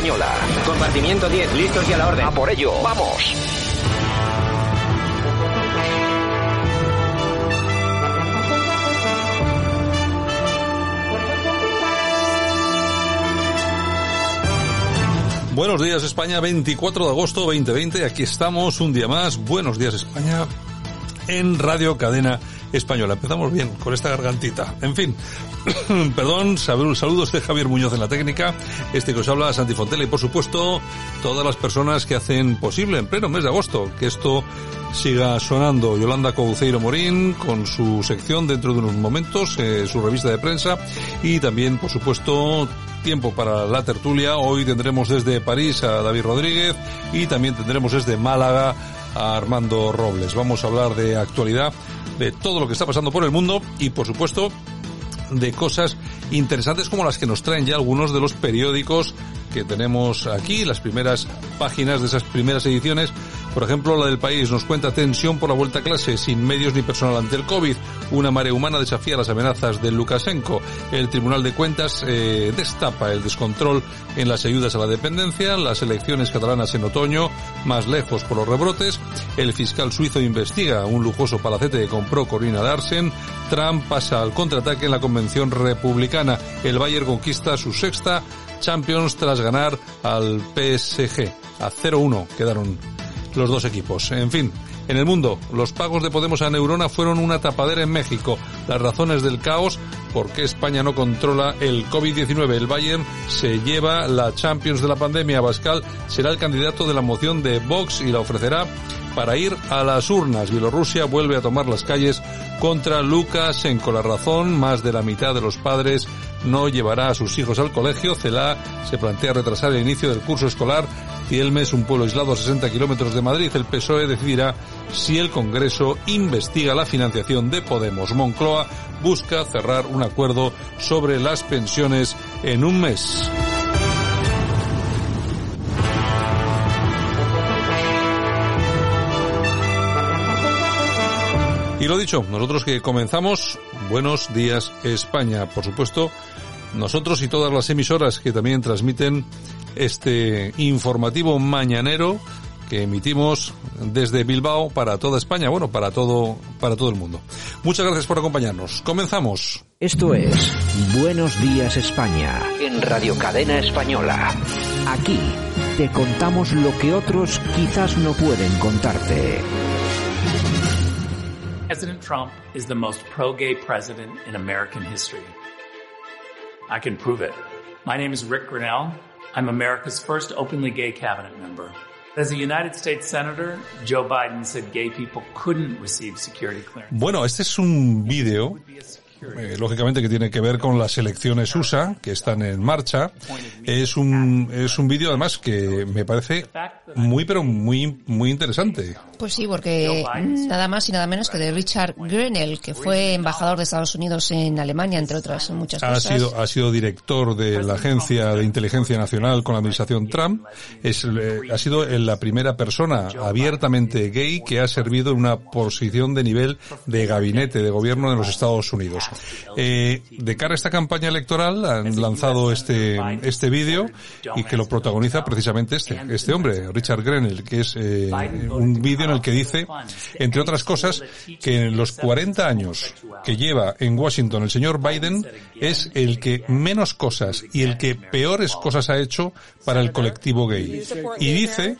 Española. Compartimiento 10, listos y a la orden. A por ello, vamos. Buenos días España, 24 de agosto 2020, aquí estamos un día más. Buenos días España en Radio Cadena Española. Empezamos bien con esta gargantita. En fin, perdón, saludos de Javier Muñoz en la técnica, este que os habla Santi Fontela y por supuesto todas las personas que hacen posible en pleno mes de agosto que esto siga sonando. Yolanda Couceiro Morín con su sección dentro de unos momentos, eh, su revista de prensa y también por supuesto tiempo para la tertulia. Hoy tendremos desde París a David Rodríguez y también tendremos desde Málaga a Armando Robles. Vamos a hablar de actualidad, de todo lo que está pasando por el mundo y por supuesto de cosas interesantes como las que nos traen ya algunos de los periódicos que tenemos aquí, las primeras páginas de esas primeras ediciones. Por ejemplo, la del país nos cuenta tensión por la vuelta a clase, sin medios ni personal ante el COVID. Una marea humana desafía las amenazas de Lukashenko. El Tribunal de Cuentas eh, destapa el descontrol en las ayudas a la dependencia. Las elecciones catalanas en otoño, más lejos por los rebrotes. El fiscal suizo investiga un lujoso palacete que compró Corina Darsen. Trump pasa al contraataque en la convención republicana. El Bayern conquista su sexta Champions tras ganar al PSG. A 0-1 quedaron los dos equipos. En fin, en el mundo, los pagos de Podemos a Neurona fueron una tapadera en México. Las razones del caos, por qué España no controla el COVID-19. El Bayern se lleva la Champions de la pandemia. Bascal será el candidato de la moción de Vox y la ofrecerá para ir a las urnas. Bielorrusia vuelve a tomar las calles contra Lukashenko. La razón, más de la mitad de los padres no llevará a sus hijos al colegio. CELA se plantea retrasar el inicio del curso escolar. Cielmes, un pueblo aislado a 60 kilómetros de Madrid, el PSOE decidirá si el Congreso investiga la financiación de Podemos. Moncloa busca cerrar un acuerdo sobre las pensiones en un mes. Y lo dicho, nosotros que comenzamos, buenos días España, por supuesto, nosotros y todas las emisoras que también transmiten este informativo mañanero que emitimos desde Bilbao para toda España, bueno, para todo, para todo el mundo. Muchas gracias por acompañarnos. Comenzamos. Esto es Buenos días España En Radio Cadena Española. Aquí te contamos lo que otros quizás no pueden contarte. President Trump is the most pro-gay president in American history. I can prove it. My name is Rick Grinnell. I'm America's first openly gay cabinet member. As a United States Senator, Joe Biden said gay people couldn't receive security clearance. Bueno, este es un vídeo eh, lógicamente que tiene que ver con las elecciones USA que están en marcha. Es un es un vídeo además que me parece muy pero muy muy interesante. Pues sí, porque nada más y nada menos que de Richard Grenell, que fue embajador de Estados Unidos en Alemania, entre otras muchas Ha cosas. sido ha sido director de la Agencia de Inteligencia Nacional con la administración Trump. Es eh, ha sido la primera persona abiertamente gay que ha servido en una posición de nivel de gabinete de gobierno en los Estados Unidos. Eh, de cara a esta campaña electoral han lanzado este este vídeo y que lo protagoniza precisamente este este hombre Richard Grenell que es eh, un vídeo en el que dice entre otras cosas que en los 40 años que lleva en Washington el señor Biden es el que menos cosas y el que peores cosas ha hecho para el colectivo gay. Y dice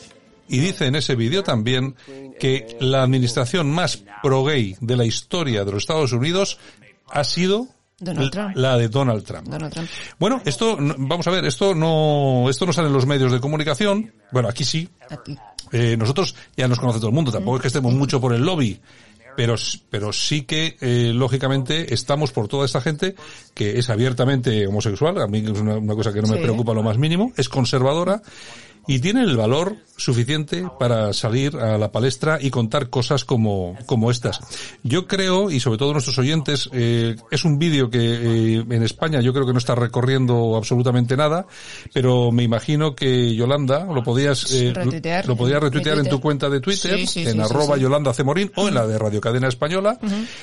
y dice en ese vídeo también que la administración más pro-gay de la historia de los Estados Unidos ha sido Donald Trump. la de Donald Trump. Donald Trump. Bueno, esto, vamos a ver, esto no, esto no sale en los medios de comunicación. Bueno, aquí sí. Aquí. Eh, nosotros ya nos conoce todo el mundo, tampoco es que estemos mucho por el lobby. pero, pero sí que, eh, lógicamente, estamos por toda esta gente que es abiertamente homosexual, a mí es una, una cosa que no me preocupa lo más mínimo, es conservadora y tiene el valor suficiente para salir a la palestra y contar cosas como, como estas. Yo creo, y sobre todo nuestros oyentes, eh, es un vídeo que eh, en España yo creo que no está recorriendo absolutamente nada, pero me imagino que Yolanda lo podías, eh, Retuitear lo podías retuitear en tu cuenta de Twitter, Sí, sí, en sí, arroba. Yolanda Cemorín o en la de Radio Cadena Española,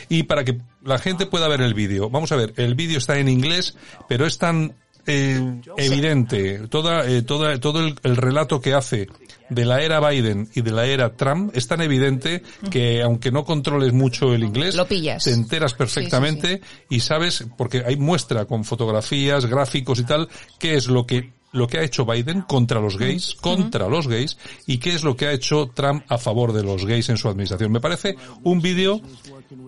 y para que la gente pueda ver el vídeo. Vamos a ver, el vídeo está en inglés, pero es tan eh, evidente, toda, eh, toda, todo el, el relato que hace de la era Biden y de la era Trump es tan evidente que aunque no controles mucho el inglés, Lo pillas. te enteras perfectamente y sabes, porque hay muestra con fotografías, gráficos y tal, qué es lo que lo que ha hecho Biden contra los gays, contra los gays, y qué es lo que ha hecho Trump a favor de los gays en su administración. Me parece un vídeo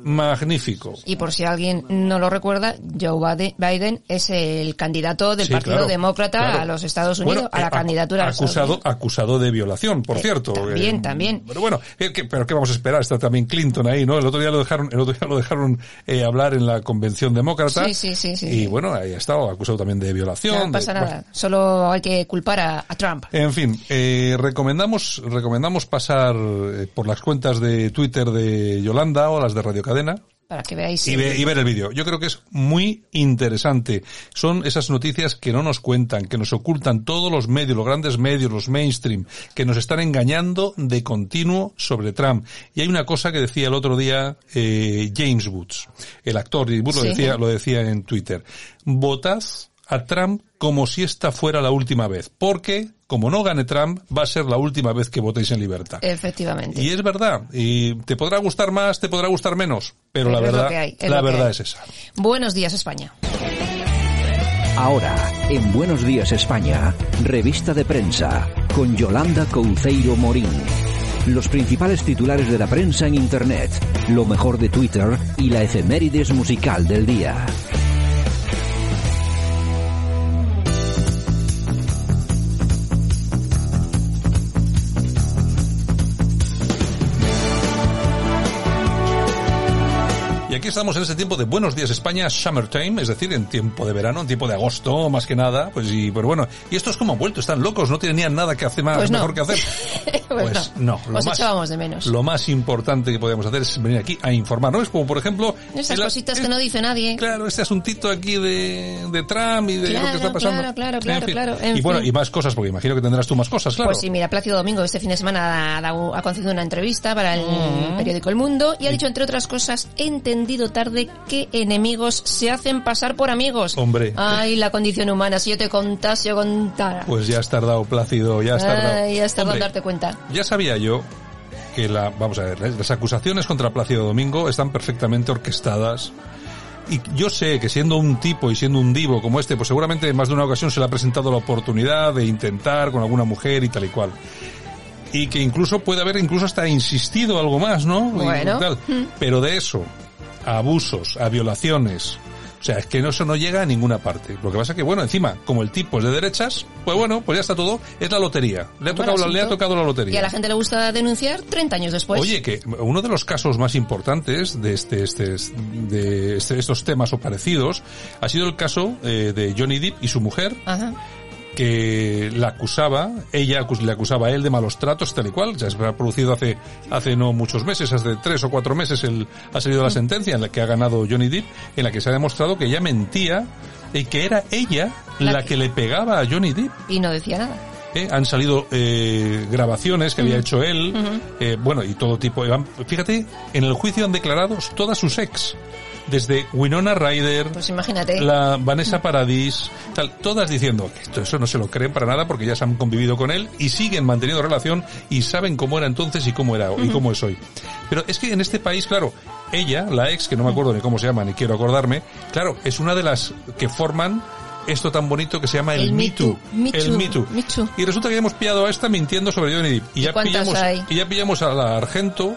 magnífico. Y por si alguien no lo recuerda, Joe Biden- es el candidato del Sí, Partido claro, Demócrata claro. a los Estados Unidos, Bueno, a la eh, candidatura a Estados acusado, acusado de violación, por Eh, cierto. también, también. Pero bueno, eh, que- pero qué vamos a esperar, está también Clinton ahí, ¿no? El otro día lo dejaron, el otro día lo dejaron eh, hablar en la convención demócrata. Sí, sí, sí, sí, Y sí. bueno, ahí ha estado acusado también de violación. No de- pasa bueno. nada, solo hay que culpar a, a Trump. En fin, eh, recomendamos, recomendamos pasar eh, por las cuentas de Twitter de Yolanda o las de Radio Cadena Para que veáis. y, ve- y ver el vídeo. Yo creo que es muy interesante. Son esas noticias que no nos cuentan, que nos ocultan todos los medios, los grandes medios, los mainstream, que nos están engañando de continuo sobre Trump. Y hay una cosa que decía el otro día eh, James Woods, el actor, James Woods lo decía, lo decía en Twitter. Votad a Trump como si esta fuera la última vez, porque como no gane Trump, va a ser la última vez que votéis en libertad. Efectivamente. Y es verdad, y te podrá gustar más, te podrá gustar menos, pero, la Pero verdad, hay, la verdad es esa. Buenos días, España. Ahora, en Buenos Días España, revista de prensa, con Yolanda Couceiro Morín. Los principales titulares de la prensa en Internet, lo mejor de Twitter y la efemérides musical del día. Aquí estamos en este tiempo de Buenos Días España, Summertime, es decir, en tiempo de verano, en tiempo de agosto, más que nada, pues y, pero bueno, y estos como han vuelto, están locos, no tenían nada que hacer más, Pues no. mejor que hacer. Pues Pues no. no, lo Os más, echábamos de menos. lo más importante que podemos hacer es venir aquí a informar, ¿no? Es como, por ejemplo... Esas cositas es- que no dice nadie. Claro, este asuntito aquí de, de Trump y de lo que está pasando. claro, claro, En claro, fin. claro, en y bueno, fin. y más cosas, porque imagino que tendrás tú más cosas, claro. Pues sí, mira, Plácido Domingo este fin de semana ha, ha concedido una entrevista para el Mm. periódico El Mundo y ha dicho, entre otras cosas, he tarde que enemigos se hacen pasar por amigos. Hombre. Ay, la condición humana, si yo te contase, yo contara. Pues ya has tardado, Plácido, ya has tardado. Ay, ya has tardado en darte cuenta. Ya sabía yo que la, vamos a ver, ¿eh? las acusaciones contra Plácido Domingo están perfectamente orquestadas. Y yo sé que siendo un tipo y siendo un divo como este, pues seguramente en más de una ocasión se le ha presentado la oportunidad de intentar con alguna mujer y tal y cual. Y que incluso puede haber incluso hasta insistido algo más, ¿no? Bueno. tal. Pero de eso, a abusos, a violaciones, o sea, es que eso no llega a ninguna parte. Lo que pasa que, bueno, encima, como el tipo es de derechas, pues bueno, pues ya está todo. Es la lotería. Le ha, tocado, la- le ha tocado la lotería. Y a la gente le gusta denunciar 30 años después. Oye, que uno de los casos más importantes de este, este, de este- estos temas o parecidos ha sido el caso eh, de Johnny Depp y su mujer, Ajá. Que la acusaba, ella le acusaba a él de malos tratos, tal y cual. Ya se ha producido hace, hace no muchos meses, hace tres o cuatro meses, el, ha salido la sentencia en la que ha ganado Johnny Depp, en la que se ha demostrado que ella mentía y que era ella la, La que que- le pegaba a Johnny Depp. Y no decía nada. ¿eh? Han salido eh, grabaciones que había hecho él, eh, bueno, y todo tipo. Fíjate, en el juicio han declarado todas sus ex, desde Winona Ryder, Pues imagínate. la Vanessa Paradis, tal, todas diciendo que esto, eso no se lo creen para nada porque ya se han convivido con él y siguen manteniendo relación y saben cómo era entonces y cómo era y cómo es hoy. Pero es que en este país, claro, ella, la ex, que no me acuerdo ni cómo se llama ni quiero acordarme, claro, es una de las que forman esto tan bonito que se llama el, El Me Too. Me El Too, Me Too. Me Too. Y resulta que hemos pillado a esta mintiendo sobre Johnny Depp. Y, ¿Y ya pillamos, hay? y ya pillamos a la Argento.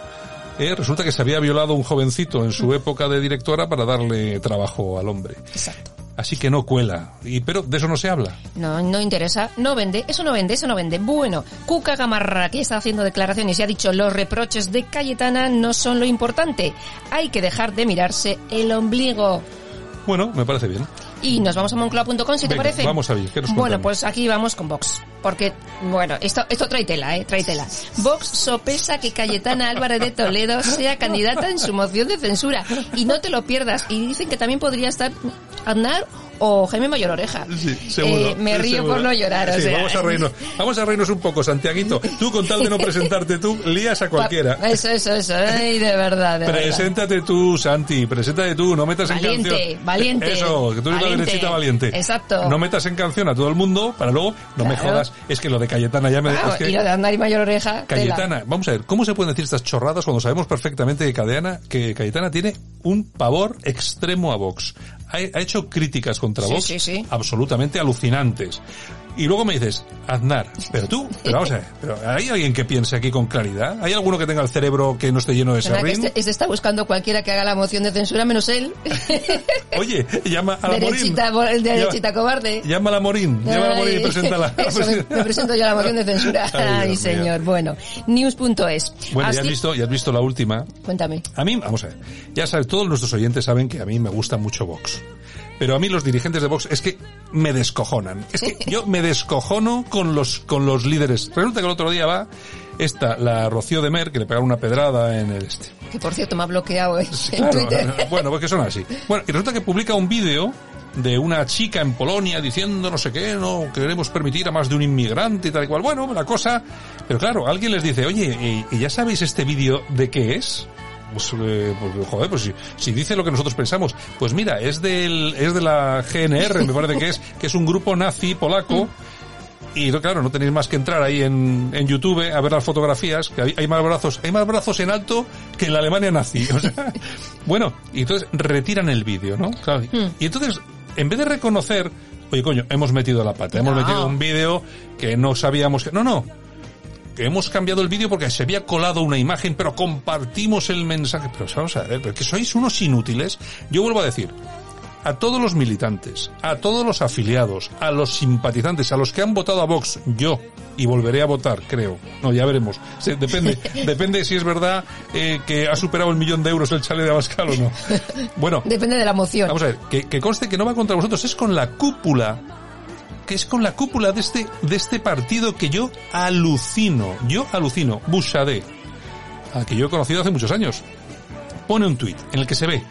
Eh, resulta que se había violado un jovencito en su época de directora para darle trabajo al hombre. Exacto. Así que no cuela. Y, pero de eso no se habla. No, no interesa. No vende. Eso no vende, eso no vende. Bueno, Cuca Gamarra, que está haciendo declaraciones y ha dicho los reproches de Cayetana no son lo importante. Hay que dejar de mirarse el ombligo. Bueno, me parece bien. Y nos vamos a moncloa.com, si te parece. vamos a ver, ¿qué nos Bueno, pues aquí vamos con Vox. Porque, bueno, esto, esto trae tela, ¿eh? Trae tela. Vox sopesa que Cayetana Álvarez de Toledo sea candidata en su moción de censura. Y no te lo pierdas. Y dicen que también podría estar Aznar o Jaime Mayor Oreja. Sí, seguro. Eh, me río seguro. por no llorar, o Sí, sea. vamos a reírnos. Vamos a reírnos un poco, Santiaguito. Tú, con tal de no presentarte tú, lías a cualquiera. Eso, eso, eso. Ay, de verdad, de verdad. Preséntate tú, Santi, preséntate tú, no metas en Valiente, canción. valiente, Eso, que tú eres la valiente. derechita valiente. Exacto. No metas en canción a todo el mundo para luego, no me Claro. jodas, es que lo de Cayetana ya me... Vamos, es que- Y lo de Aznar y Mayor Oreja. Cayetana, vamos a ver, ¿cómo se pueden decir estas chorradas cuando sabemos perfectamente que Cayetana, que Cayetana tiene un pavor extremo a Vox? Ha, ha hecho críticas contra Sí, Vox sí, sí. absolutamente alucinantes. Y luego me dices, Aznar, pero tú, pero vamos a ver, pero ¿hay alguien que piense aquí con claridad? ¿Hay alguno que tenga el cerebro que no esté lleno de serrín? este, este está buscando cualquiera que haga la moción de censura menos él. Oye, llama a la derechita, Morín. derechita cobarde. Llama a la Morín, llama a la Morín y preséntala. Eso, me, me presento yo a la moción de censura. Ay, señor. Bueno, news.es. Bueno, ya has visto, ya has visto la última. Cuéntame. A mí, vamos a ver, ya sabes, todos nuestros oyentes saben que a mí me gusta mucho Vox. Pero a mí los dirigentes de Vox es que me descojonan. Es que yo me descojono con los, con los líderes. Resulta que el otro día va esta, la Rocío de Mer, que le pegaron una pedrada en el este. Que por cierto me ha bloqueado eh, en Claro, Twitter. bueno, porque son así. Bueno, y resulta que publica un vídeo de una chica en Polonia diciendo no sé qué, no queremos permitir a más de un inmigrante y tal y cual. Bueno, la cosa... Pero claro, alguien les dice, oye, ¿y, y ya sabéis este vídeo de qué es? Pues, eh, pues, joder, pues si, si dice lo que nosotros pensamos, pues mira, es del, es de la GNR, me parece que es, que es un grupo nazi polaco, y claro, no tenéis más que entrar ahí en, en YouTube a ver las fotografías, que hay, hay más brazos, hay más brazos en alto que en la Alemania nazi. O sea, bueno, y entonces retiran el vídeo, ¿no? Claro, Y entonces, en vez de reconocer, oye coño, hemos metido la pata, hemos No. metido un vídeo que no sabíamos que, no, no, hemos cambiado el vídeo porque se había colado una imagen, pero compartimos el mensaje. Pero vamos a ver, pero que sois unos inútiles. Yo vuelvo a decir, a todos los militantes, a todos los afiliados, a los simpatizantes, a los que han votado a Vox, yo, y volveré a votar, creo. No, ya veremos. Se- depende, depende si es verdad eh, que ha superado el millón de euros el chale de Abascal o no. Bueno, Depende de la moción. Vamos a ver, que, que conste que no va contra vosotros, es con la cúpula, que es con la cúpula de este, de este partido que yo alucino, yo alucino, Bouchardet, a que yo he conocido hace muchos años, pone un tuit en el que se ve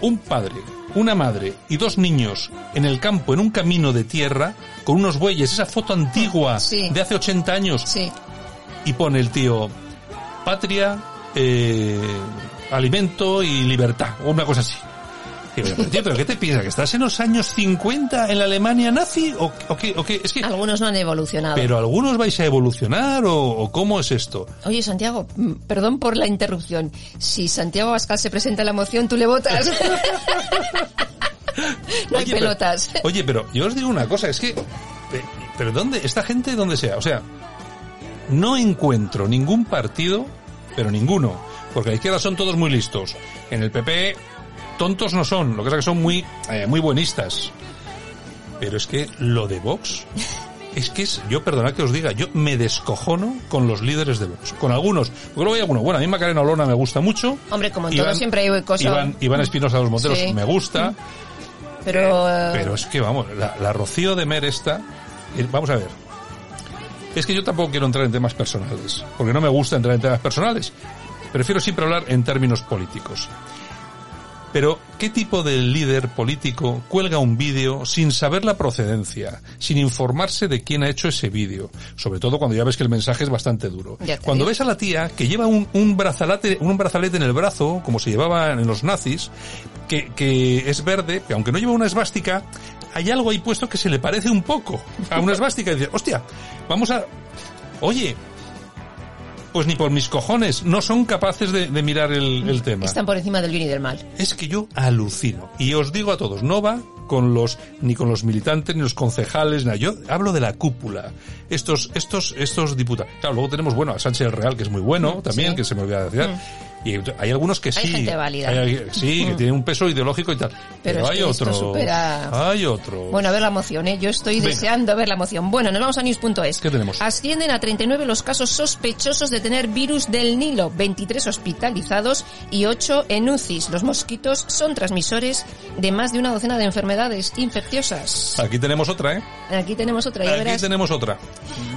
un padre, una madre y dos niños en el campo, en un camino de tierra, con unos bueyes, esa foto antigua Sí. de hace 80 años, Sí. y pone el tío patria, eh, alimento y libertad, o una cosa así. Digo, pero, tío, ¿pero qué te piensas? ¿Que estás en los años 50 en la Alemania nazi? ¿O, o qué, o qué? Es que, Algunos no han evolucionado. ¿pero algunos vais a evolucionar o, o cómo es esto? Oye, Santiago, mm, perdón por la interrupción. Si Santiago Abascal se presenta a la moción, tú le votas. no hay Oye, pero- pelotas. oye, pero yo os digo una cosa, es que, pero ¿dónde? Esta gente, ¿dónde sea? O sea, no encuentro ningún partido, pero ninguno, porque a la izquierda son todos muy listos. En el PP, tontos no son, lo que pasa es que son muy, eh, muy buenistas. Pero es que lo de Vox, es que es, yo perdonad que os diga, yo me descojono con los líderes de Vox, con algunos, porque luego hay algunos, bueno, a mí Macarena Olona me gusta mucho. Hombre, como en todo siempre hay cosas. Iván, Iván Espinosa de los Monteros Sí. me gusta. Pero, eh, Pero es que vamos, la, la Rocío de Mer esta, eh, vamos a ver. Es que yo tampoco quiero entrar en temas personales, porque no me gusta entrar en temas personales. Prefiero siempre hablar en términos políticos. Pero, ¿qué tipo de líder político cuelga un vídeo sin saber la procedencia, sin informarse de quién ha hecho ese vídeo? Sobre todo cuando ya ves que el mensaje es bastante duro. Cuando ves a la tía que lleva un, un brazalete, un brazalete en el brazo, como se llevaban en los nazis, que, que es verde, que aunque no lleva una esvástica, hay algo ahí puesto que se le parece un poco a una esvástica y dice, hostia, vamos a, oye, pues ni por mis cojones, no son capaces de, de mirar el, el tema. están por encima del bien y del mal. Es que yo alucino. Y os digo a todos, no va con los, ni con los militantes, ni los concejales, nada. Yo hablo de la cúpula. Estos, estos, estos diputados. Claro, luego tenemos, bueno, a Sánchez el Real, que es muy bueno también, sí. que se me olvida decir. Y hay algunos que Hay sí. gente válida. hay- sí, que tienen un peso ideológico y tal. Pero, es hay que esto otros. supera- Hay otros. Bueno, a ver la moción, ¿eh? Yo estoy Venga. deseando ver la moción. Bueno, nos vamos a news.es. ¿Qué tenemos? Ascienden a 39 los casos sospechosos de tener virus del Nilo, 23 hospitalizados y 8 en UCIs. Los mosquitos son transmisores de más de una docena de enfermedades infecciosas. Aquí tenemos otra, ¿eh? Aquí tenemos otra, ya Aquí verás. tenemos otra.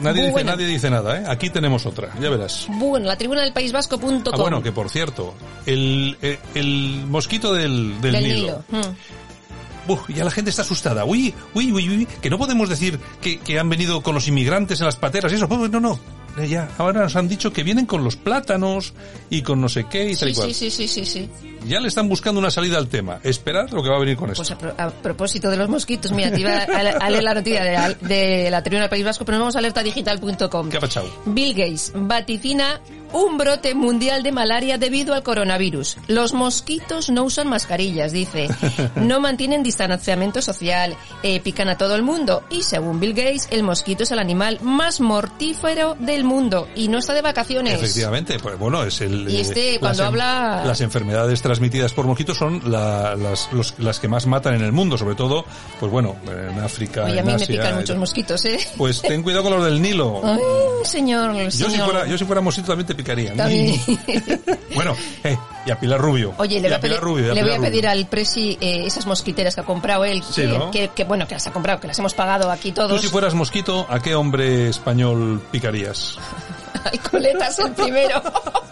Nadie dice, Bueno. nadie dice nada, ¿eh? Aquí tenemos otra, ya verás. Bueno, la tribuna del País Vasco.com. Ah, bueno, que por cierto, el, el, el mosquito del, del, del Nilo. Nilo. Mm. Uf, ya la gente está asustada. Uy, uy, uy, uy, que no podemos decir que, que han venido con los inmigrantes en las pateras y eso. Pues no, no. Eh, Ya, ahora nos han dicho que vienen con los plátanos y con no sé qué y tal y Sí, cual. sí, sí, sí. Ya le están buscando una salida al tema. Esperar lo que va a venir con esto. Pues a, pro- a propósito de los mosquitos, mira, te iba a, a leer la noticia de la, de la tribuna del País Vasco, pero nos vamos a alertadigital.com. ¿Qué ha pasado? Bill Gates vaticina un brote mundial de malaria debido al coronavirus. Los mosquitos no usan mascarillas, dice. No mantienen distanciamiento social, eh, pican a todo el mundo. Y según Bill Gates, el mosquito es el animal más mortífero del mundo y no está de vacaciones. Efectivamente, pues bueno, es el... Y este, eh, cuando las habla- Las enfermedades transmitidas por mosquitos son la- las, los- las que más matan en el mundo, sobre todo, pues bueno, en África, Oye, a en mí me Asia, pican y muchos mosquitos, ¿eh? Pues ten cuidado con los del Nilo. Ay, señor, Yo si, señor. fuera, yo si fuera mosquito también te También. bueno, eh, y a Pilar Rubio. Oye, le voy a pedir, Rubio, le voy a pedir al Presi eh, esas mosquiteras que ha comprado él, Sí, que, ¿no? que, que, bueno, que las ha comprado, que las hemos pagado aquí Tú todos. si fueras mosquito, ¿a qué hombre español picarías? Ay, coletas el primero.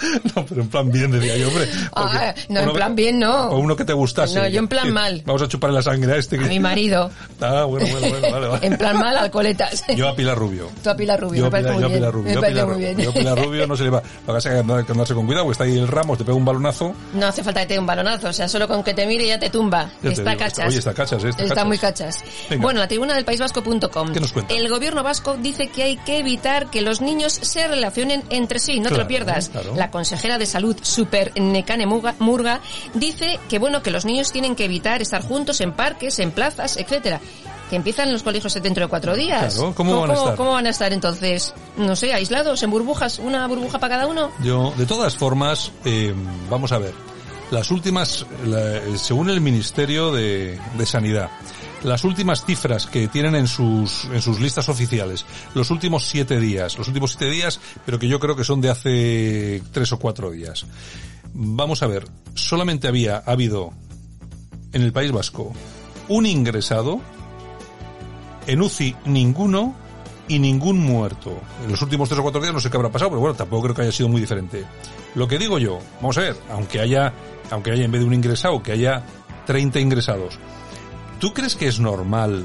No, pero en plan bien, decía yo, hombre. Ah, no, en plan que- bien no. O uno que te gustase. No, yo en plan mal. Vamos a chuparle la sangre a este. que- A mi marido. Ah, bueno, bueno, bueno, vale, vale. En plan mal al coletas. Yo a Pilar Rubio. Tú a Pilar Rubio, Yo me a parece muy bien. Pilar Rubio. Me parece muy bien. Yo a Pilar Rubio no se le va. Lo que pasa es que andarse con cuidado, porque está ahí el Ramos, te pega un balonazo. No hace falta que te dé un balonazo, o sea, solo con que te mire ya te tumba. Ya te está digo, cachas. oye, está cachas, eh, está cachas. muy cachas. Venga. Bueno, la tribuna del País Vasco.com. ¿Qué nos cuenta? El gobierno vasco dice que hay que evitar que los niños se relacionen entre sí, no te lo pierdas. claro. La consejera de salud, Super Nekane Murga, dice que bueno, que los niños tienen que evitar estar juntos en parques, en plazas, etcétera. Que empiezan los colegios dentro de cuatro días. Claro, ¿cómo van a estar? ¿Cómo van a estar entonces? No sé, aislados, en burbujas, una burbuja para cada uno. Yo, de todas formas, eh, vamos a ver. Las últimas, la- según el Ministerio de, de Sanidad, las últimas cifras que tienen en sus, en sus listas oficiales, los últimos siete días, los últimos siete días, pero que yo creo que son de hace tres o cuatro días. Vamos a ver, solamente había habido en el País Vasco un ingresado, en UCI ninguno y ningún muerto. En los últimos tres o cuatro días no sé qué habrá pasado, pero bueno, tampoco creo que haya sido muy diferente. Lo que digo yo, vamos a ver, aunque haya, aunque haya en vez de un ingresado, que haya 30 ingresados, ¿tú crees que es normal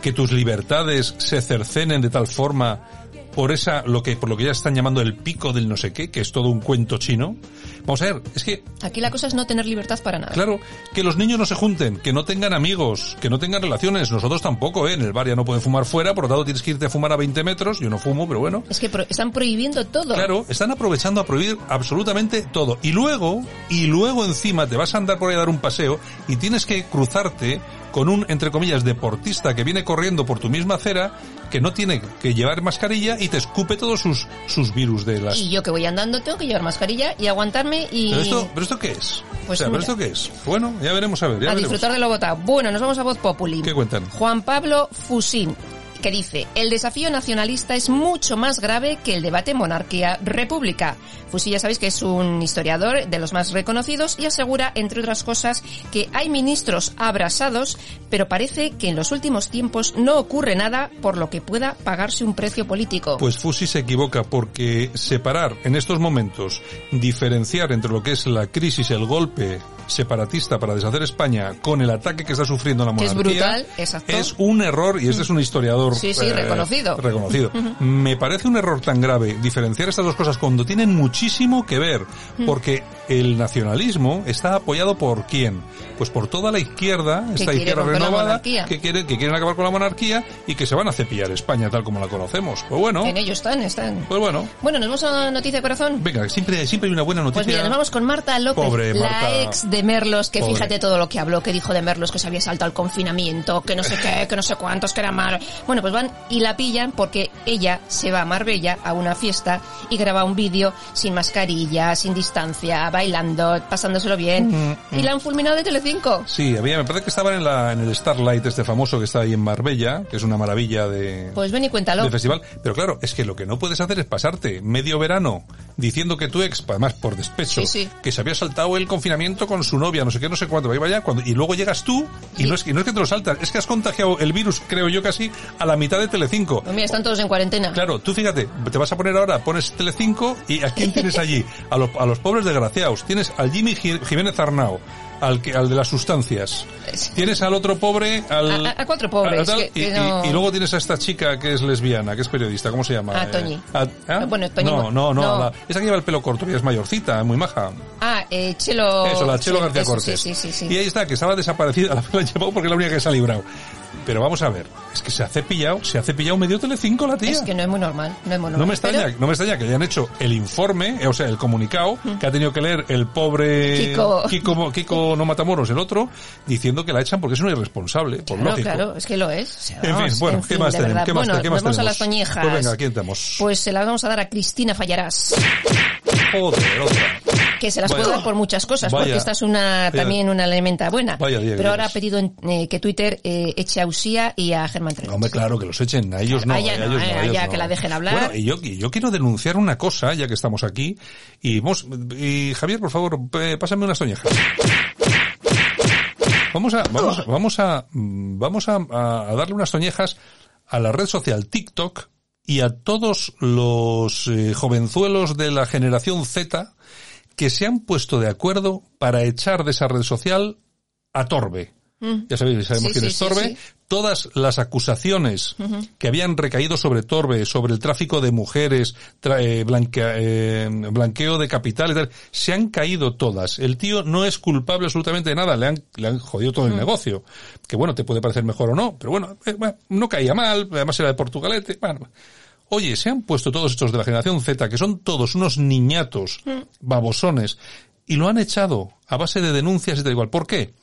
que tus libertades se cercenen de tal forma por esa, lo que, por lo que ya están llamando el pico del no sé qué, que es todo un cuento chino? Vamos a ver, es que Aquí la cosa es no tener libertad para nada. Claro, que los niños no se junten, que no tengan amigos, que no tengan relaciones. Nosotros tampoco, ¿eh? En el bar ya no pueden fumar fuera, por lo tanto tienes que irte a fumar a 20 metros. Yo no fumo, pero bueno. Es que pro- están prohibiendo todo. Claro, están aprovechando a prohibir absolutamente todo. Y luego, y luego encima te vas a andar por ahí a dar un paseo y tienes que cruzarte con un, entre comillas, deportista que viene corriendo por tu misma acera, que no tiene que llevar mascarilla y te escupe todos sus, sus virus de las... Y yo que voy andando tengo que llevar mascarilla y aguantarme y ¿Pero esto, pero esto qué es? Pues o sea, ¿pero esto qué es? Bueno, ya veremos a ver, ya a veremos. disfrutar de lo votado. Bueno, nos vamos a Voz Populi. ¿Qué cuentan? Juan Pablo Fusín, que dice, el desafío nacionalista es mucho más grave que el debate monarquía-república. Fusín ya sabéis que es un historiador de los más reconocidos y asegura, entre otras cosas, que hay ministros abrasados, pero parece que en los últimos tiempos no ocurre nada por lo que pueda pagarse un precio político. Pues Fusi se equivoca porque separar en estos momentos, diferenciar entre lo que es la crisis, el golpe separatista para deshacer España con el ataque que está sufriendo la Que es monarquía brutal, exacto. es un error y este es un historiador Sí, sí, reconocido. reconocido. Me parece un error tan grave diferenciar estas dos cosas cuando tienen muchísimo que ver porque el nacionalismo está apoyado por quién? Pues por toda la izquierda, esta izquierda la renovada que quiere que quieren acabar con la monarquía y que se van a cepillar España tal como la conocemos. Pues bueno, En ello están, están. pues bueno. Bueno, nos vamos a noticia de corazón. Venga, siempre, siempre hay una buena noticia. Pues mira, nos vamos con Marta López, Pobre la Marta. ex de Merlos, que Pobre. fíjate todo lo que habló, que dijo de Merlos que se había saltado el confinamiento, que no sé qué, que no sé cuántos, que era malo. Bueno, pues van y la pillan porque ella se va a Marbella a una fiesta y graba un vídeo sin mascarilla, sin distancia, bailando, pasándoselo bien. Y la han fulminado de Telecinco. Sí, había, me parece que estaban en, la, en el Starlight este famoso que está ahí en Marbella, que es una maravilla de, Pues ven y cuéntalo. de festival. Pero claro, es que lo que no puedes hacer es pasarte medio verano diciendo que tu ex, además por despecho, Sí, sí. que se había saltado el confinamiento con su novia, no sé qué, no sé cuánto, vaya, vaya, cuando, y luego llegas tú y, Y- no, es, y no es que te lo saltas, es que has contagiado el virus, creo yo casi, a la mitad de Telecinco. Pues mira, están todos en cuarentena. Claro, tú fíjate, te vas a poner ahora, pones Telecinco y ¿a quién tienes allí? A los, a los pobres desgraciados. Tienes al Jimmy Ji- Jiménez Arnao, al, que, al de las sustancias. Tienes al otro pobre, al... A- cuatro pobres, a tal, que- y, que y- no- y luego tienes a esta chica que es lesbiana, que es periodista, ¿cómo se llama? Ah, Eh, Toñi. a- ¿ah? Bueno, Toñi No, no, no, no. la- esa que lleva el pelo corto, que es mayorcita, muy maja. Ah, eh, Chelo... Eso, la Chelo García eso, Cortés. Sí, sí, sí. Y ahí está, que estaba desaparecida, la la han llevado porque es la única que se ha librado. Pero vamos a ver, es que se ha cepillado, se ha cepillado medio Telecinco la tía. Es que no es muy normal, no es muy normal. No me extraña, Pero- no me extraña que hayan hecho el informe, eh, o sea, el comunicado que ha tenido que leer el pobre Kiko. Kiko, Kiko no Matamoros, el otro, diciendo que la echan porque es un irresponsable, por Claro, lógico. claro, es que lo es. O sea, En fin, bueno, en ¿qué fin, más tenemos? ¿Qué más, bueno, qué más vamos a tenemos? las toñejas. Pues venga, ¿quién tenemos? Pues se las vamos a dar a Cristina Fallarás, Joder, otra. Que se las Vaya. dar por muchas cosas, Vaya. porque esta es una también una elementa buena. Vaya Pero ahora ha pedido en- eh, que Twitter eh, eche a Usía y a Germán Treviño. Hombre, claro, que los echen, a ellos no. A ella a no, ellos eh, a ellos ella no. que la dejen hablar. Bueno, y yo, y yo quiero denunciar una cosa, ya que estamos aquí, y, vamos, y Javier, por favor, eh, pásame unas toñejas. Vamos a, vamos, vamos a, vamos a, a- a darle unas toñejas a la red social TikTok y a todos los eh, jovenzuelos de la generación Z que se han puesto de acuerdo para echar de esa red social a Torbe. Ya sabéis, sabemos Mm. Sí, quién sí, es Torbe. sí. Todas las acusaciones que habían recaído sobre Torbe, sobre el tráfico de mujeres, tra- eh, blanquea- eh, blanqueo de capitales, tal, se han caído todas. El tío no es culpable absolutamente de nada, le han, le han jodido todo el negocio. Que bueno, te puede parecer mejor o no, pero bueno, eh, bueno, no caía mal, además era de Portugalete, bueno. Oye, se han puesto todos estos de la generación Z, que son todos unos niñatos, babosones, y lo han echado a base de denuncias y tal igual. ¿Por qué?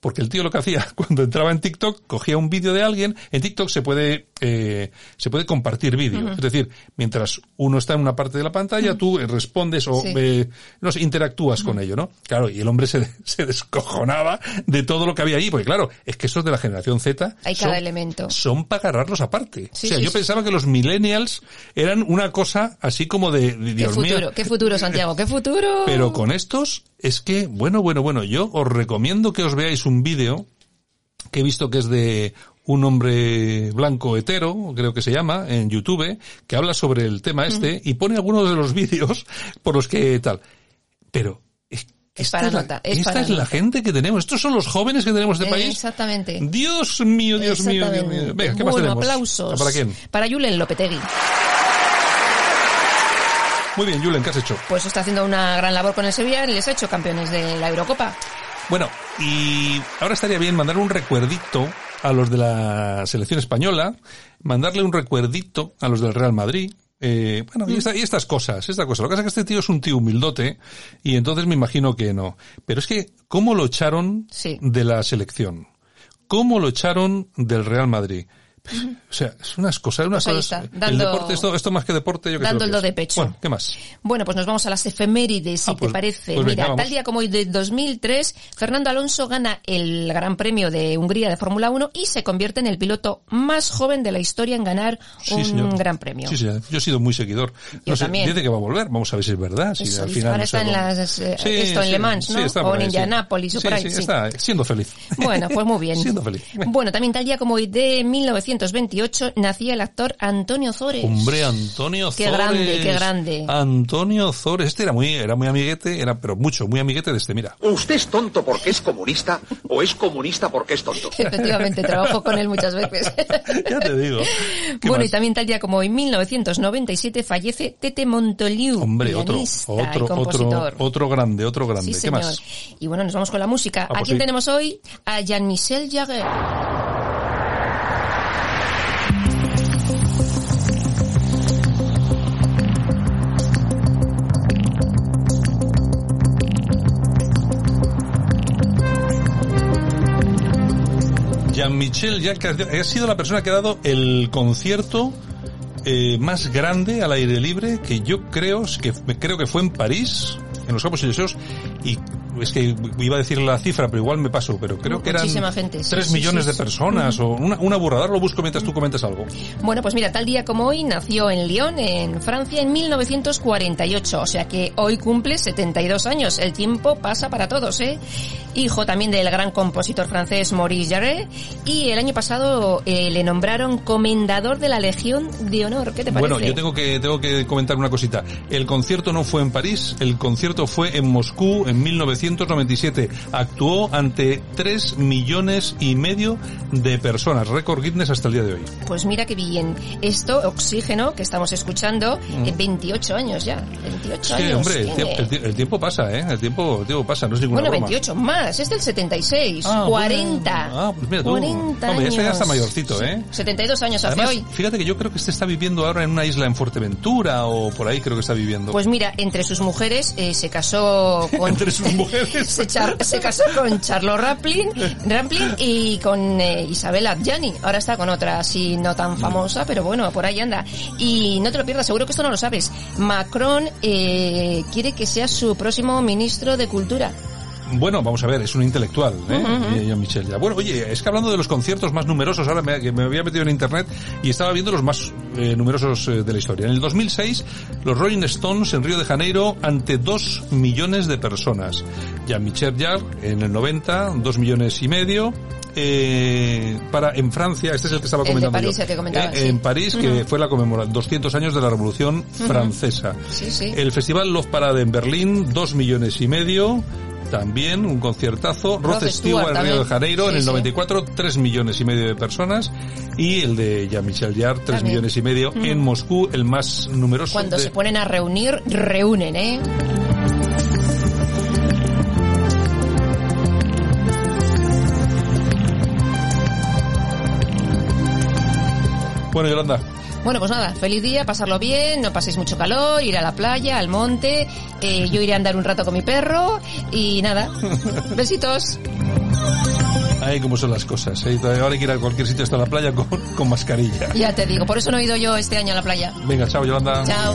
Porque el tío lo que hacía cuando entraba en TikTok, cogía un vídeo de alguien, en TikTok se puede, eh, se puede compartir vídeo. Es decir, mientras uno está en una parte de la pantalla, tú respondes o, Sí. eh, no sé, interactúas con ello, ¿no? Claro, y el hombre se, se descojonaba de todo lo que había allí, porque claro, es que estos de la generación Z Hay cada elemento. son para agarrarlos aparte. Sí, o sea, sí, yo pensaba que los millennials eran una cosa así como de, de Qué Dios futuro, mío. qué futuro, Santiago, qué futuro. Pero con estos es que, bueno, bueno, bueno, yo os recomiendo que os veáis un vídeo que he visto que es de un hombre blanco hetero, creo que se llama, en YouTube, que habla sobre el tema este y pone algunos de los vídeos por los que tal. Pero es, Es esta es la, nota, es esta es la gente que tenemos. Estos son los jóvenes que tenemos de Eh, país. Exactamente. Dios mío, Dios mío, Dios mío. Venga, ¿qué más tenemos? aplausos. ¿Para quién? Para Julen Lopetegui. Muy bien, Julen, ¿qué has hecho? Pues está haciendo una gran labor con el Sevilla y les ha hecho campeones de la Eurocopa. Bueno, y ahora estaría bien mandar un recuerdito a los de la selección española, mandarle un recuerdito a los del Real Madrid. Eh, bueno, Mm. y, esta- y estas cosas, esta cosa. Lo que pasa es que este tío es un tío humildote y entonces me imagino que no. Pero es que, ¿cómo lo echaron Sí. de la selección? ¿Cómo lo echaron del Real Madrid? O sea, es unas cosas, unas Pues está, el dando- deporte, esto, esto más que deporte, yo que dando el do de pecho. Bueno, ¿qué más? Bueno, pues nos vamos a las efemérides, si Ah, pues- te parece. pues venga, Mira, vamos. tal día como hoy de 2003, Fernando Alonso gana el Gran Premio de Hungría de Fórmula 1 y se convierte en el piloto más joven de la historia en ganar Sí, un señor. Gran Premio. Sí, señor. Yo he sido muy seguidor. Yo no sé, también. dice que va a volver. Vamos a ver si es verdad. Si Eso al dice. final Ahora no está en las, eh, esto en Le Mans, ¿no? está O en ahí, sí. Indianápolis o Sí, por ahí, sí, sí. está siendo feliz. Bueno, pues muy bien. siendo feliz. Bueno, también tal día como hoy de 1928 nacía el actor Antonio Zores. Hombre, Antonio Qué Zores. grande, qué grande. Antonio Zores. Este era muy, era muy amiguete, era, pero mucho, muy amiguete de este, mira. ¿Usted es tonto porque es comunista o es comunista porque es tonto? Efectivamente, trabajo con él muchas veces. Ya te digo. ¿Qué Bueno, más? y también tal día como hoy, 1997, fallece Tete Montoliu, Hombre, otro, otro, otro, otro grande, otro grande. Sí, ¿Qué señor. más? Y bueno, nos vamos con la música. Ah, ¿A pues quién sí. tenemos hoy? A Jean-Michel Jarre. Jean-Michel Jacques ha sido la persona que ha dado el concierto eh, más grande al aire libre que yo creo que creo que fue en París, en los Campos Elíseos y es que iba a decir la cifra, pero igual me paso, pero creo que eran gente, sí, 3 sí, millones sí, de personas o una, una burrada. Lo busco mientras tú comentas algo. Bueno, pues mira, tal día como hoy nació en Lyon, en Francia, en 1948. O sea que hoy cumple 72 años. El tiempo pasa para todos, ¿eh? Hijo también del gran compositor francés Maurice Jarre. Y el año pasado eh, le nombraron comendador de la Legión de Honor. ¿Qué te parece? Bueno, yo tengo que tengo que comentar una cosita. El concierto no fue en París, el concierto fue en Moscú en 1997. Actuó ante 3 millones y medio de personas, récord Guinness hasta el día de hoy. Pues mira qué bien. Esto, Oxígeno, que estamos escuchando, eh, 28 años ya. 28 Mm. Sí, años. hombre, el tiempo, el pasa, ¿eh? El tiempo, el tiempo pasa, no es ninguna Bueno, broma. 28 más, es del 76, Ah, 40. bueno. Ah, pues mira tú. 40 Hombre, este ya está mayorcito, ¿eh? 72 años hace Además, hoy. fíjate que yo creo que este está viviendo ahora en una isla en Fuerteventura o por ahí creo que está viviendo. Pues mira, entre sus mujeres eh, se casó con... Entre sus mujeres. se, char- se casó con Charlo Raplin, Raplin y con eh, Isabel Adjani. Ahora está con otra así no tan famosa, pero bueno, por ahí anda. Y no te lo pierdas, seguro que esto no lo sabes. Macron eh, quiere que sea su próximo ministro de Cultura. Bueno, vamos a ver, es un intelectual, ¿eh? Jean-Michel ya. Bueno, oye, es que hablando de los conciertos más numerosos, ahora me, que me había metido en internet y estaba viendo los más eh, numerosos eh, de la historia. En el 2006, los Rolling Stones en Río de Janeiro ante dos millones de personas. Jean-Michel Jarre en el 90, dos millones y medio. Eh, para en Francia, este es el que estaba comentando París, yo. el que comentaba, Eh, sí. En París, que fue la conmemoración 200 años de la Revolución Francesa. Sí, sí. El Festival Love Parade en Berlín, dos millones y medio. También un conciertazo. Rod Stewart en Río de. Janeiro en Sí, el sí. 94, tres millones y medio de personas. Y el de Jean-Michel Jarre, tres También. millones y medio en Moscú, el más numeroso. Cuando de- se ponen a reunir, reúnen, ¿eh? Bueno, Yolanda, Bueno, pues nada, feliz día, pasarlo bien, no paséis mucho calor, ir a la playa, al monte, eh, yo iré a andar un rato con mi perro y nada, besitos. ahí como son las cosas. ¿eh? Ahora hay que ir a cualquier sitio hasta la playa con, con mascarilla. Ya te digo, por eso no he ido yo este año a la playa. Venga, chao, Yolanda. Chao.